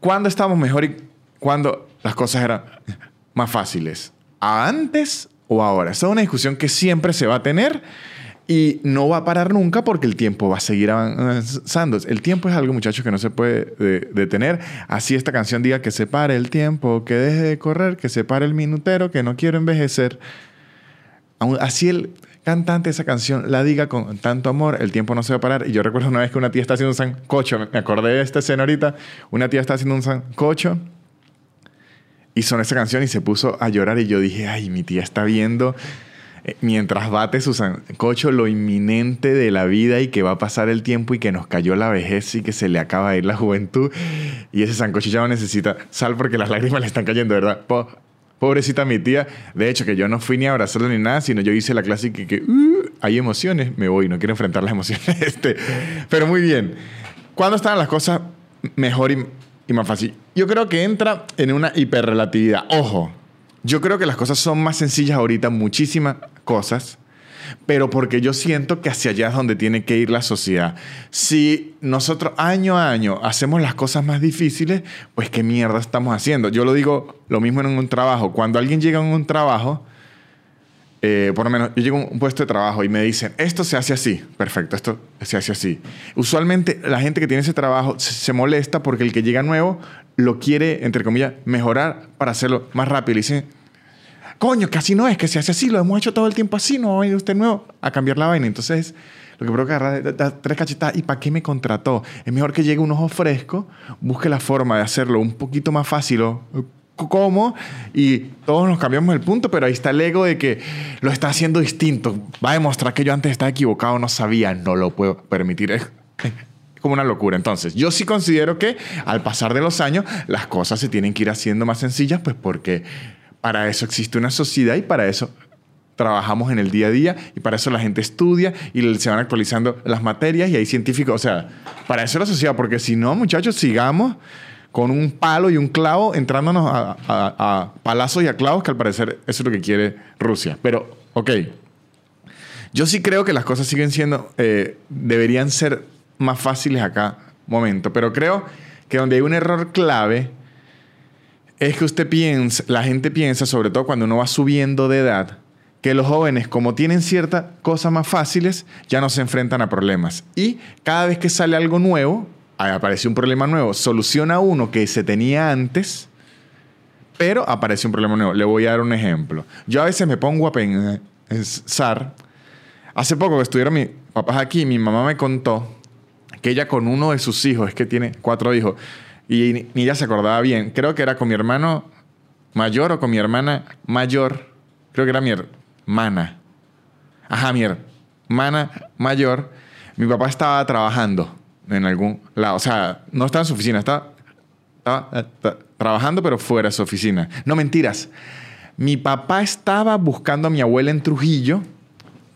cuándo estamos mejor y cuándo las cosas eran más fáciles. ¿Antes o ahora. Esa es una discusión que siempre se va a tener y no va a parar nunca porque el tiempo va a seguir avanzando. El tiempo es algo, muchachos, que no se puede detener. Así esta canción diga que se pare el tiempo, que deje de correr, que se pare el minutero, que no quiero envejecer. Así el cantante de esa canción la diga con tanto amor, el tiempo no se va a parar. Y yo recuerdo una vez que una tía está haciendo un sancocho, me acordé de esta escena ahorita, una tía está haciendo un sancocho y sonó esa canción y se puso a llorar y yo dije, ay, mi tía está viendo eh, mientras bate su sancocho lo inminente de la vida y que va a pasar el tiempo y que nos cayó la vejez y que se le acaba de ir la juventud y ese sancocho ya no necesita sal porque las lágrimas le están cayendo, ¿verdad? Pobrecita mi tía. De hecho, que yo no fui ni a abrazarla ni nada, sino yo hice la clásica que, uh, hay emociones, me voy, no quiero enfrentar las emociones. Este. Pero muy bien. ¿Cuándo estaban las cosas mejor y, y más fácil? Yo creo que entra en una hiperrelatividad. Ojo, yo creo que las cosas son más sencillas ahorita, muchísimas cosas pero porque yo siento que hacia allá es donde tiene que ir la sociedad. Si nosotros año a año hacemos las cosas más difíciles, pues qué mierda estamos haciendo. Yo lo digo lo mismo en un trabajo. Cuando alguien llega a un trabajo, eh, por lo menos yo llego a un puesto de trabajo y me dicen, esto se hace así, perfecto, esto se hace así. Usualmente la gente que tiene ese trabajo se, molesta porque el que llega nuevo lo quiere, entre comillas, mejorar para hacerlo más rápido. Y dicen, coño, que así no es, que se hace así, lo hemos hecho todo el tiempo así, no va a usted nuevo a cambiar la vaina. Entonces, lo que provoca agarrar tres cachetadas. ¿Y para qué me contrató? Es mejor que llegue un ojo fresco, busque la forma de hacerlo un poquito más fácil o cómo y todos nos cambiamos el punto, pero ahí está el ego de que lo está haciendo distinto. Va a demostrar que yo antes estaba equivocado, no sabía, no lo puedo permitir. Es como una locura. Entonces, yo sí considero que al pasar de los años, las cosas se tienen que ir haciendo más sencillas, pues porque para eso existe una sociedad y para eso trabajamos en el día a día y para eso la gente estudia y se van actualizando las materias y hay científicos. O sea, para eso la sociedad, porque si no, muchachos, sigamos con un palo y un clavo entrándonos a, palazos y a clavos, que al parecer eso es lo que quiere Rusia. Pero, ok. Yo sí creo que las cosas siguen siendo, eh, deberían ser más fáciles acá, momento. Pero creo que donde hay un error clave es que usted piensa, la gente piensa, sobre todo cuando uno va subiendo de edad, que los jóvenes, como tienen ciertas cosas más fáciles, ya no se enfrentan a problemas. Y cada vez que sale algo nuevo, aparece un problema nuevo, soluciona uno que se tenía antes, pero aparece un problema nuevo. Le voy a dar un ejemplo. Yo a veces me pongo a pensar, hace poco que estuvieron mis papás aquí, mi mamá me contó que ella con uno de sus hijos, es que tiene cuatro hijos, y ni ella se acordaba bien. Creo que era con mi hermano mayor o con mi hermana mayor. Creo que era mi hermana. Ajá, mi hermana mayor. Mi papá estaba trabajando en algún lado. O sea, no estaba en su oficina, estaba, estaba, trabajando, pero fuera de su oficina. No mentiras. Mi papá estaba buscando a mi abuela en Trujillo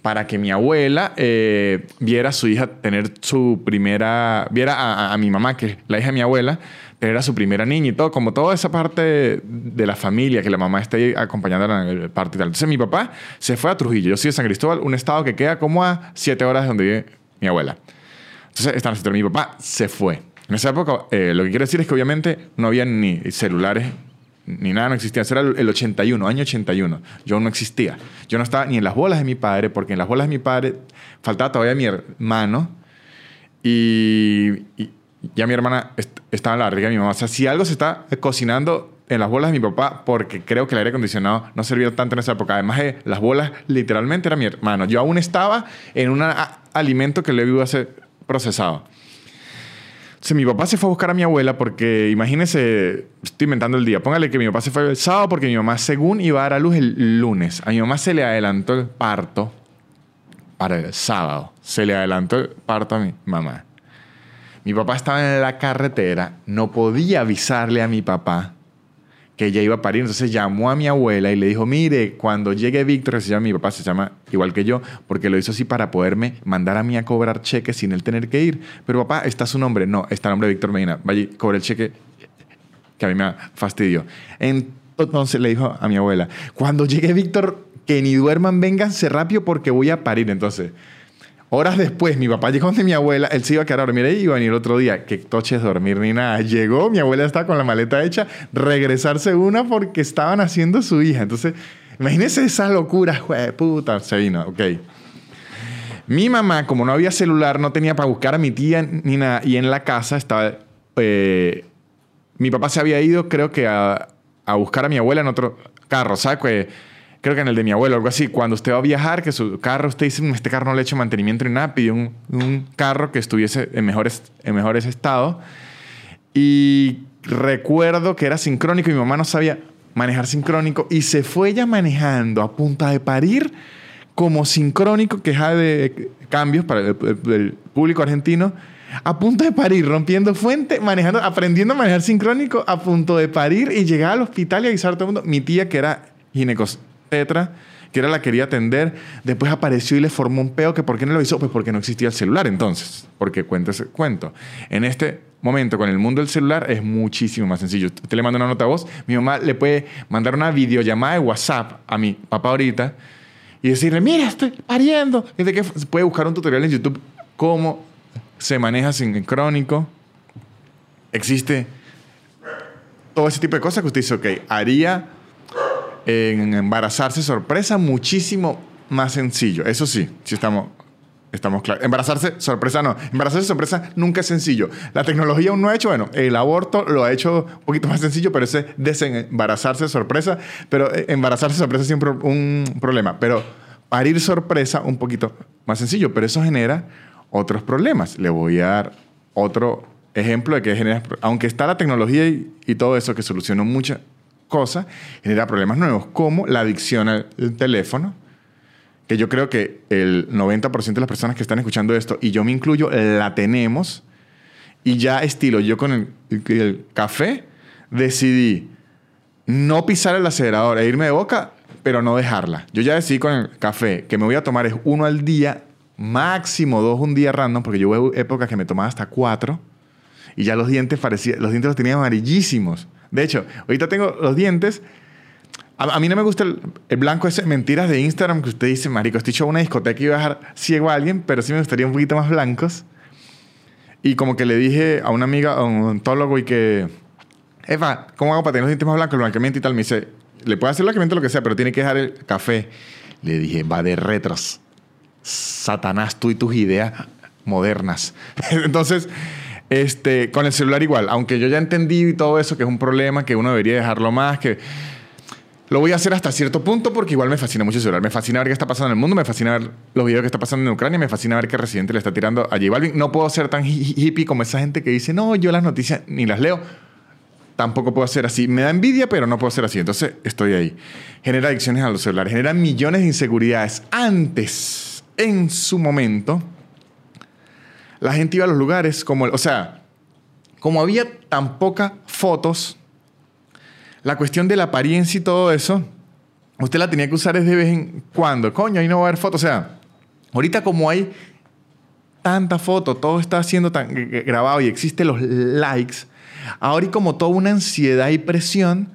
para que mi abuela eh, viera a su hija tener su primera, viera a, mi mamá, que es la hija de mi abuela, tener a su primera niña y todo, como toda esa parte de la familia, que la mamá esté acompañándola en el parto y tal. Entonces mi papá se fue a Trujillo, yo soy de San Cristóbal, un estado que queda como a siete horas de donde vive mi abuela. Entonces están mi papá se fue. En esa época, eh, lo que quiero decir es que obviamente no había ni celulares ni nada, no existía. Eso era el 81, año 81. Yo no existía. Yo no estaba ni en las bolas de mi padre, porque en las bolas de mi padre faltaba todavía mi hermano. Y, ya mi hermana estaba en la barriga de mi mamá. O sea, si algo se está cocinando en las bolas de mi papá, porque creo que el aire acondicionado no servía tanto en esa época. Además de las bolas, literalmente era mi hermano. Yo aún estaba en un alimento que le iba a ser procesado mi papá se fue a buscar a mi abuela porque, imagínese, estoy inventando el día. Póngale que mi papá se fue el sábado porque mi mamá, según iba a dar a luz el lunes, a mi mamá se le adelantó el parto para el sábado. Se le adelantó el parto a mi mamá. Mi papá estaba en la carretera, no podía avisarle a mi papá que ella iba a parir. Entonces llamó a mi abuela y le dijo, mire, cuando llegue Víctor, que se llama mi papá, se llama igual que yo, porque lo hizo así para poderme mandar a mí a cobrar cheques sin él tener que ir. Pero papá, está su nombre. No, está el nombre de Víctor Medina. Vaya, cobre el cheque que a mí me fastidió. Entonces le dijo a mi abuela, cuando llegue Víctor, que ni duerman, vénganse rápido porque voy a parir. Entonces Horas después, mi papá llegó donde mi abuela, él se iba a quedar a dormir ahí iba a venir otro día. Que toches dormir ni nada. Llegó, mi abuela estaba con la maleta hecha, regresarse una porque estaban haciendo su hija. Entonces, imagínense esa locura, puta, se vino, ok. Mi mamá, como no había celular, no tenía para buscar a mi tía ni nada. Y en la casa estaba. Eh, mi papá se había ido, creo que a, a, buscar a mi abuela en otro carro. ¿Sabes? Creo que en el de mi abuelo, algo así, cuando usted va a viajar, que su carro, usted dice, "Mm, este carro no le he hecho mantenimiento ni nada, pidió un, un carro que estuviese en mejores, en mejores estados. Y recuerdo que era sincrónico y mi mamá no sabía manejar sincrónico y se fue ella manejando a punta de parir como sincrónico, queja de cambios para el, el- el público argentino, a punto de parir, rompiendo fuente, manejando, aprendiendo a manejar sincrónico, a punto de parir y llegar al hospital y avisar a todo el mundo. Mi tía, que era ginecostetra, que era la que quería atender, después apareció y le formó un peo que ¿por qué no lo hizo? Pues porque no existía el celular entonces, porque cuenta ese cuento. En este momento, con el mundo del celular, es muchísimo más sencillo. Usted le manda una nota a voz, mi mamá le puede mandar una videollamada de WhatsApp a mi papá ahorita y decirle, mira, estoy pariendo. Y de que puede buscar un tutorial en YouTube cómo se maneja sincrónico. Existe todo ese tipo de cosas que usted dice, ok, haría en embarazarse sorpresa muchísimo más sencillo. Eso sí, si estamos, estamos claros. Embarazarse sorpresa no. Embarazarse sorpresa nunca es sencillo. La tecnología aún no ha hecho, bueno, el aborto lo ha hecho un poquito más sencillo, pero ese desembarazarse sorpresa, pero eh, embarazarse sorpresa es siempre un problema. Pero parir sorpresa un poquito más sencillo, pero eso genera otros problemas. Le voy a dar otro ejemplo de que genera, aunque está la tecnología y, y todo eso que solucionó muchas cosas, genera problemas nuevos, como la adicción al teléfono, que yo creo que el 90% de las personas que están escuchando esto, y yo me incluyo, la tenemos, y ya estilo, yo con el, café decidí no pisar el acelerador e irme de boca, pero no dejarla. Yo ya decidí con el café que me voy a tomar es uno al día, máximo dos un día random, porque yo hubo épocas que me tomaba hasta cuatro y ya los dientes parecían, los dientes los tenía amarillísimos. De hecho, ahorita tengo los dientes. A, mí no me gusta el, blanco ese mentiras de Instagram que usted dice, marico, estoy hecho una discoteca y iba a dejar ciego a alguien, pero sí me gustaría un poquito más blancos. Y como que le dije a una amiga, a un ontólogo, y que, Eva, ¿cómo hago para tener los dientes más blancos? El blanqueamiento y tal. Me dice, le puede hacer el blanqueamiento lo que sea, pero tiene que dejar el café. Le dije, va de retros. Satanás, tú y tus ideas modernas. (laughs) Entonces, este, con el celular igual, aunque yo ya entendí todo eso, que es un problema, que uno debería dejarlo más, que lo voy a hacer hasta cierto punto porque igual me fascina mucho el celular. Me fascina ver qué está pasando en el mundo, me fascina ver los videos que está pasando en Ucrania, me fascina ver qué Residente le está tirando a J. No puedo ser tan hi- hippie como esa gente que dice, no, yo las noticias ni las leo. Tampoco puedo ser así. Me da envidia, pero no puedo ser así. Entonces estoy ahí. Genera adicciones a los celulares, genera millones de inseguridades. Antes, en su momento, la gente iba a los lugares como, o sea, como había tan pocas fotos, la cuestión de la apariencia y todo eso, usted la tenía que usar de vez en cuando. Coño, ahí no va a haber fotos. O sea, ahorita como hay tanta foto, todo está siendo tan grabado y existen los likes, ahora hay como toda una ansiedad y presión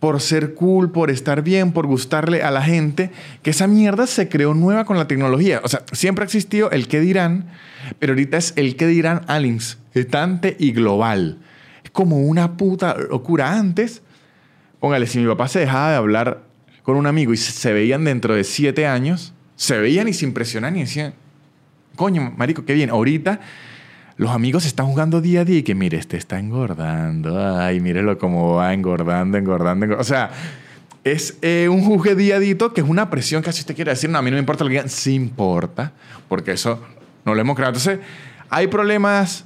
por ser cool, por estar bien, por gustarle a la gente, que esa mierda se creó nueva con la tecnología. O sea, siempre ha existido el que dirán, pero ahorita es el que dirán al instante y global. Es como una puta locura. Antes, póngale, si mi papá se dejaba de hablar con un amigo y se, se veían dentro de siete años, se veían y se impresionan y decían, coño, marico, qué bien. Ahorita los amigos están jugando día a día y que, mire, este está engordando. Ay, mírelo cómo va engordando, engordando. engordando. O sea, es eh, un jugue día a día que es una presión que si usted quiere decir, no, a mí no me importa lo que. Sí importa, porque eso no lo hemos creado. Entonces, hay problemas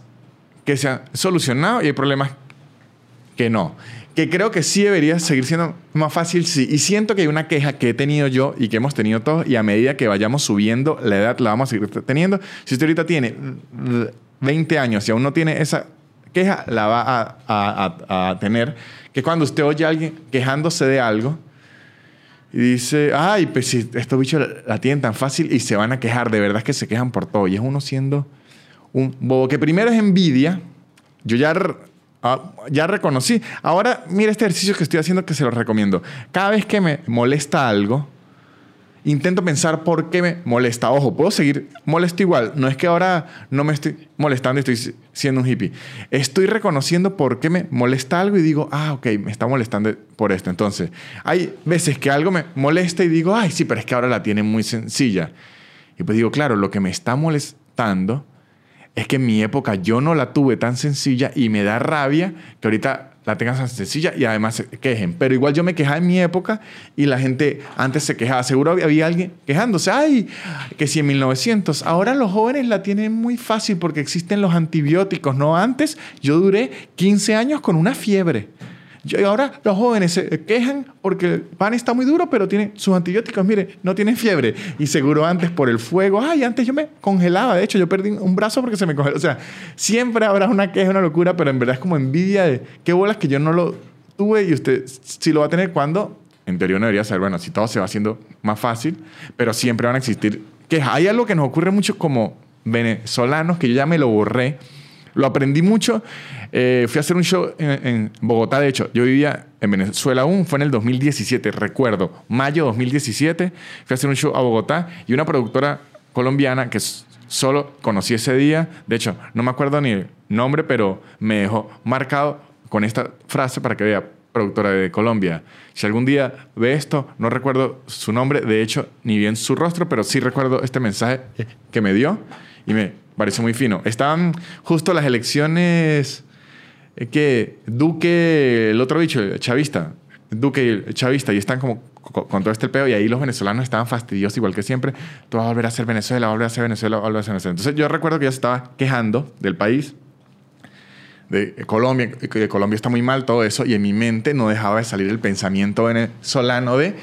que se han solucionado y hay problemas que no. Que creo que sí debería seguir siendo más fácil, sí. Y siento que hay una queja que he tenido yo y que hemos tenido todos, y a medida que vayamos subiendo la edad, la vamos a seguir teniendo. Si usted ahorita tiene 20 años y aún no tiene esa queja, la va a, tener. Que cuando usted oye a alguien quejándose de algo y dice, ay, pues si estos bichos la, tienen tan fácil y se van a quejar, de verdad es que se quejan por todo. Y es uno siendo un bobo que primero es envidia. Yo ya, ah, ya reconocí. Ahora, mira este ejercicio que estoy haciendo que se lo recomiendo. Cada vez que me molesta algo, intento pensar por qué me molesta. Ojo, puedo seguir molesto igual. No es que ahora no me estoy molestando y estoy si- siendo un hippie. Estoy reconociendo por qué me molesta algo y digo, ah, ok, me está molestando por esto. Entonces, hay veces que algo me molesta y digo, ay, sí, pero es que ahora la tiene muy sencilla. Y pues digo, claro, lo que me está molestando es que en mi época yo no la tuve tan sencilla y me da rabia que ahorita la tengan tan sencilla y además se quejen. Pero igual yo me quejaba en mi época y la gente antes se quejaba. Seguro había alguien quejándose. Ay, que si en 1900. Ahora los jóvenes la tienen muy fácil porque existen los antibióticos. No antes yo duré 15 años con una fiebre. Y ahora los jóvenes se quejan porque el pan está muy duro, pero tiene sus antibióticos. Mire, no tiene fiebre. Y seguro antes por el fuego. Ay, antes yo me congelaba. De hecho, yo perdí un brazo porque se me congeló. O sea, siempre habrá una queja, una locura, pero en verdad es como envidia de qué bolas que yo no lo tuve y usted sí lo va a tener cuando, en teoría, no debería ser. Bueno, si todo se va haciendo más fácil, pero siempre van a existir quejas. Hay algo que nos ocurre mucho como venezolanos que yo ya me lo borré. Lo aprendí mucho. Eh, fui a hacer un show en, Bogotá, de hecho, yo vivía en Venezuela aún, fue en el 2017, recuerdo, mayo 2017, fui a hacer un show a Bogotá y una productora colombiana que solo conocí ese día, de hecho, no me acuerdo ni el nombre, pero me dejó marcado con esta frase para que vea, productora de Colombia. Si algún día ve esto, no recuerdo su nombre, de hecho, ni bien su rostro, pero sí recuerdo este mensaje que me dio y me pareció muy fino. Estaban justo las elecciones es que Duque, el otro bicho, el chavista, Duque el chavista, y están como con todo este peo, y ahí los venezolanos estaban fastidiosos igual que siempre. Tú vas a volver a ser Venezuela, vas a volver a ser Venezuela, vas a volver a ser Venezuela. Entonces yo recuerdo que se estaba quejando del país, de Colombia, que Colombia está muy mal, todo eso, y en mi mente no dejaba de salir el pensamiento venezolano de,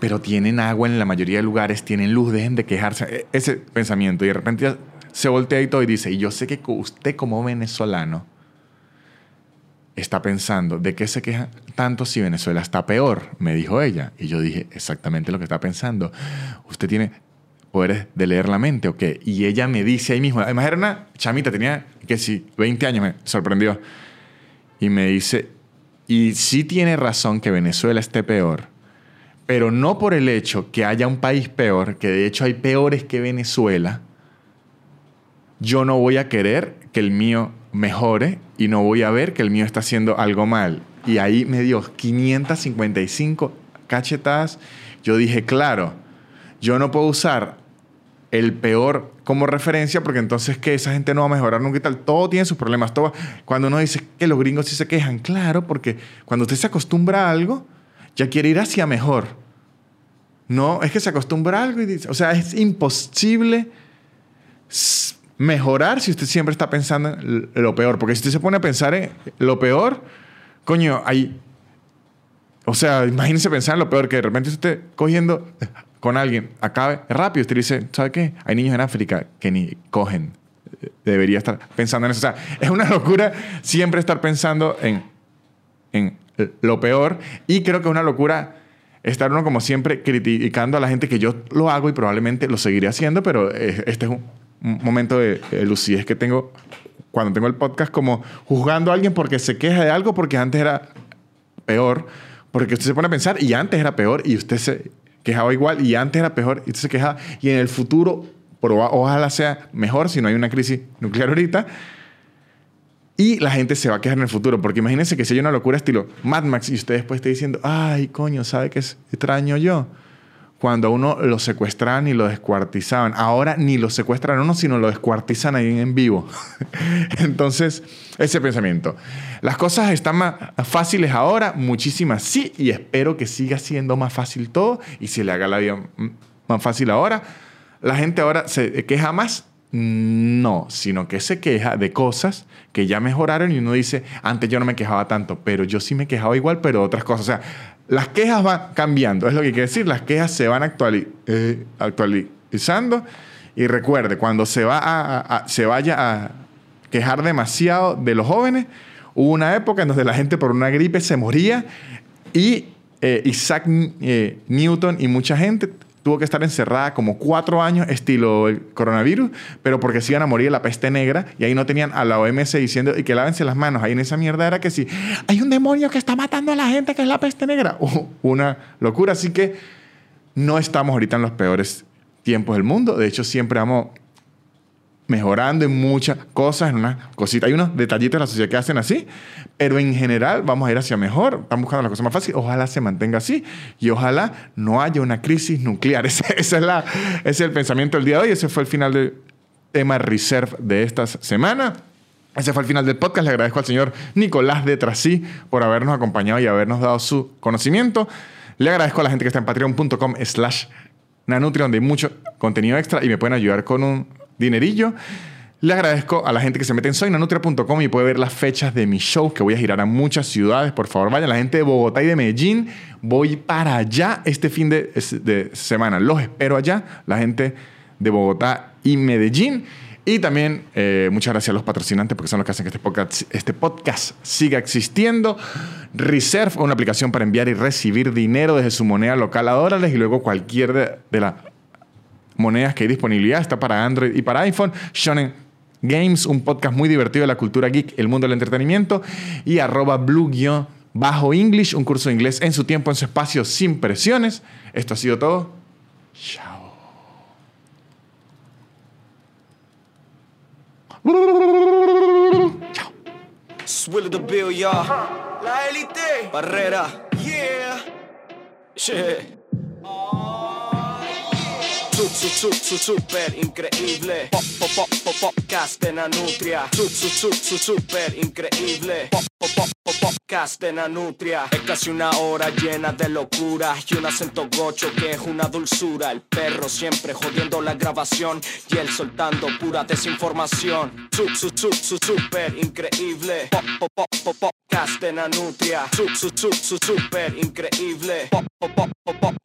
pero tienen agua en la mayoría de lugares, tienen luz, dejen de quejarse. E, ese pensamiento, y de repente se voltea y todo y dice, y yo sé que usted como venezolano, está pensando, ¿de qué se queja tanto si Venezuela está peor? Me dijo ella. Y yo dije, exactamente lo que está pensando. Usted tiene poderes de leer la mente o qué. Y ella me dice ahí mismo, además era una chamita, tenía que sí, 20 años, me sorprendió. Y me dice, y sí tiene razón que Venezuela esté peor, pero no por el hecho que haya un país peor, que de hecho hay peores que Venezuela, yo no voy a querer que el mío mejore y no voy a ver que el mío está haciendo algo mal. Y ahí me dio 555 cachetadas. Yo dije, claro, yo no puedo usar el peor como referencia porque entonces que esa gente no va a mejorar nunca y tal. Todo tiene sus problemas. Todo, cuando uno dice que los gringos sí se quejan, claro, porque cuando usted se acostumbra a algo, ya quiere ir hacia mejor. No, es que se acostumbra a algo y dice, o sea, es imposible mejorar si usted siempre está pensando en lo peor. Porque si usted se pone a pensar en lo peor, coño, hay... O sea, imagínese pensar en lo peor, que de repente usted cogiendo con alguien, acabe rápido, usted dice, ¿sabe qué? Hay niños en África que ni cogen. Debería estar pensando en eso. O sea, es una locura siempre estar pensando en, en lo peor. Y creo que es una locura estar uno como siempre criticando a la gente que yo lo hago y probablemente lo seguiré haciendo, pero este es un, momento de, lucidez que tengo cuando tengo el podcast como juzgando a alguien porque se queja de algo porque antes era peor, porque usted se pone a pensar y antes era peor y usted se quejaba igual y antes era peor y usted se quejaba y en el futuro ojalá sea mejor si no hay una crisis nuclear ahorita y la gente se va a quejar en el futuro porque imagínense que si hay una locura estilo Mad Max y usted después esté diciendo ay coño ¿sabe qué es extraño yo? Cuando a uno lo secuestraban y lo descuartizaban. Ahora ni lo secuestran a uno, sino lo descuartizan ahí en vivo. (laughs) Entonces, ese pensamiento. Las cosas están más fáciles ahora, muchísimas sí, y espero que siga siendo más fácil todo y se le haga la vida más fácil ahora. La gente ahora se queja más. No, sino que se queja de cosas que ya mejoraron y uno dice, antes yo no me quejaba tanto, pero yo sí me quejaba igual, pero otras cosas. O sea, las quejas van cambiando, es lo que quiere decir, las quejas se van eh, actualizando. Y recuerde, cuando se, va a, se vaya a quejar demasiado de los jóvenes, hubo una época en donde la gente por una gripe se moría y eh, Isaac eh, Newton y mucha gente tuvo que estar encerrada como cuatro años, estilo el coronavirus, pero porque se iban a morir la peste negra y ahí no tenían a la OMS diciendo y que lávense las manos. Ahí en esa mierda era que sí, hay un demonio que está matando a la gente que es la peste negra. (laughs) una locura. Así que no estamos ahorita en los peores tiempos del mundo. De hecho, siempre vamos mejorando en muchas cosas, en una cosita. Hay unos detallitos de la sociedad que hacen así, pero en general vamos a ir hacia mejor. Estamos buscando las cosas más fáciles. Ojalá se mantenga así y ojalá no haya una crisis nuclear. (laughs) Ese, es, la, ese es el pensamiento del día de hoy. Ese fue el final del tema reserve de esta semana. Ese fue el final del podcast. Le agradezco al señor Nicolás de Trasí por habernos acompañado y habernos dado su conocimiento. Le agradezco a la gente que está en patreon.com slash nanutria, donde hay mucho contenido extra y me pueden ayudar con un dinerillo. Le agradezco a la gente que se mete en soynanutria.com y puede ver las fechas de mi show, que voy a girar a muchas ciudades. Por favor, vayan. La gente de Bogotá y de Medellín, voy para allá este fin de, semana. Los espero allá. La gente de Bogotá y Medellín. Y también eh, muchas gracias a los patrocinantes porque son los que hacen que este podcast, este podcast siga existiendo. Reserve, una aplicación para enviar y recibir dinero desde su moneda local a dólares y luego cualquier de, de las monedas que hay disponibilidad. Está para Android y para iPhone. Shonen Games, un podcast muy divertido de la cultura geek, el mundo del entretenimiento. Y arroba blue bajo English, un curso de inglés en su tiempo, en su espacio, sin presiones. Esto ha sido todo. Chao. Chao.
Swill the bill, y'all. La élite. Barrera. Yeah. Shit. Su, su, su, su, super increíble. Pop, pop, pop, podcast su, super increíble. Pop, pop, pop, de Nanutria. Es casi una hora llena de locura y un acento gocho que es una dulzura. El perro siempre jodiendo la grabación y él soltando pura desinformación. Su, su, su, su, super increíble. Pop, pop, pop, podcast su, super increíble. Pop, pop, pop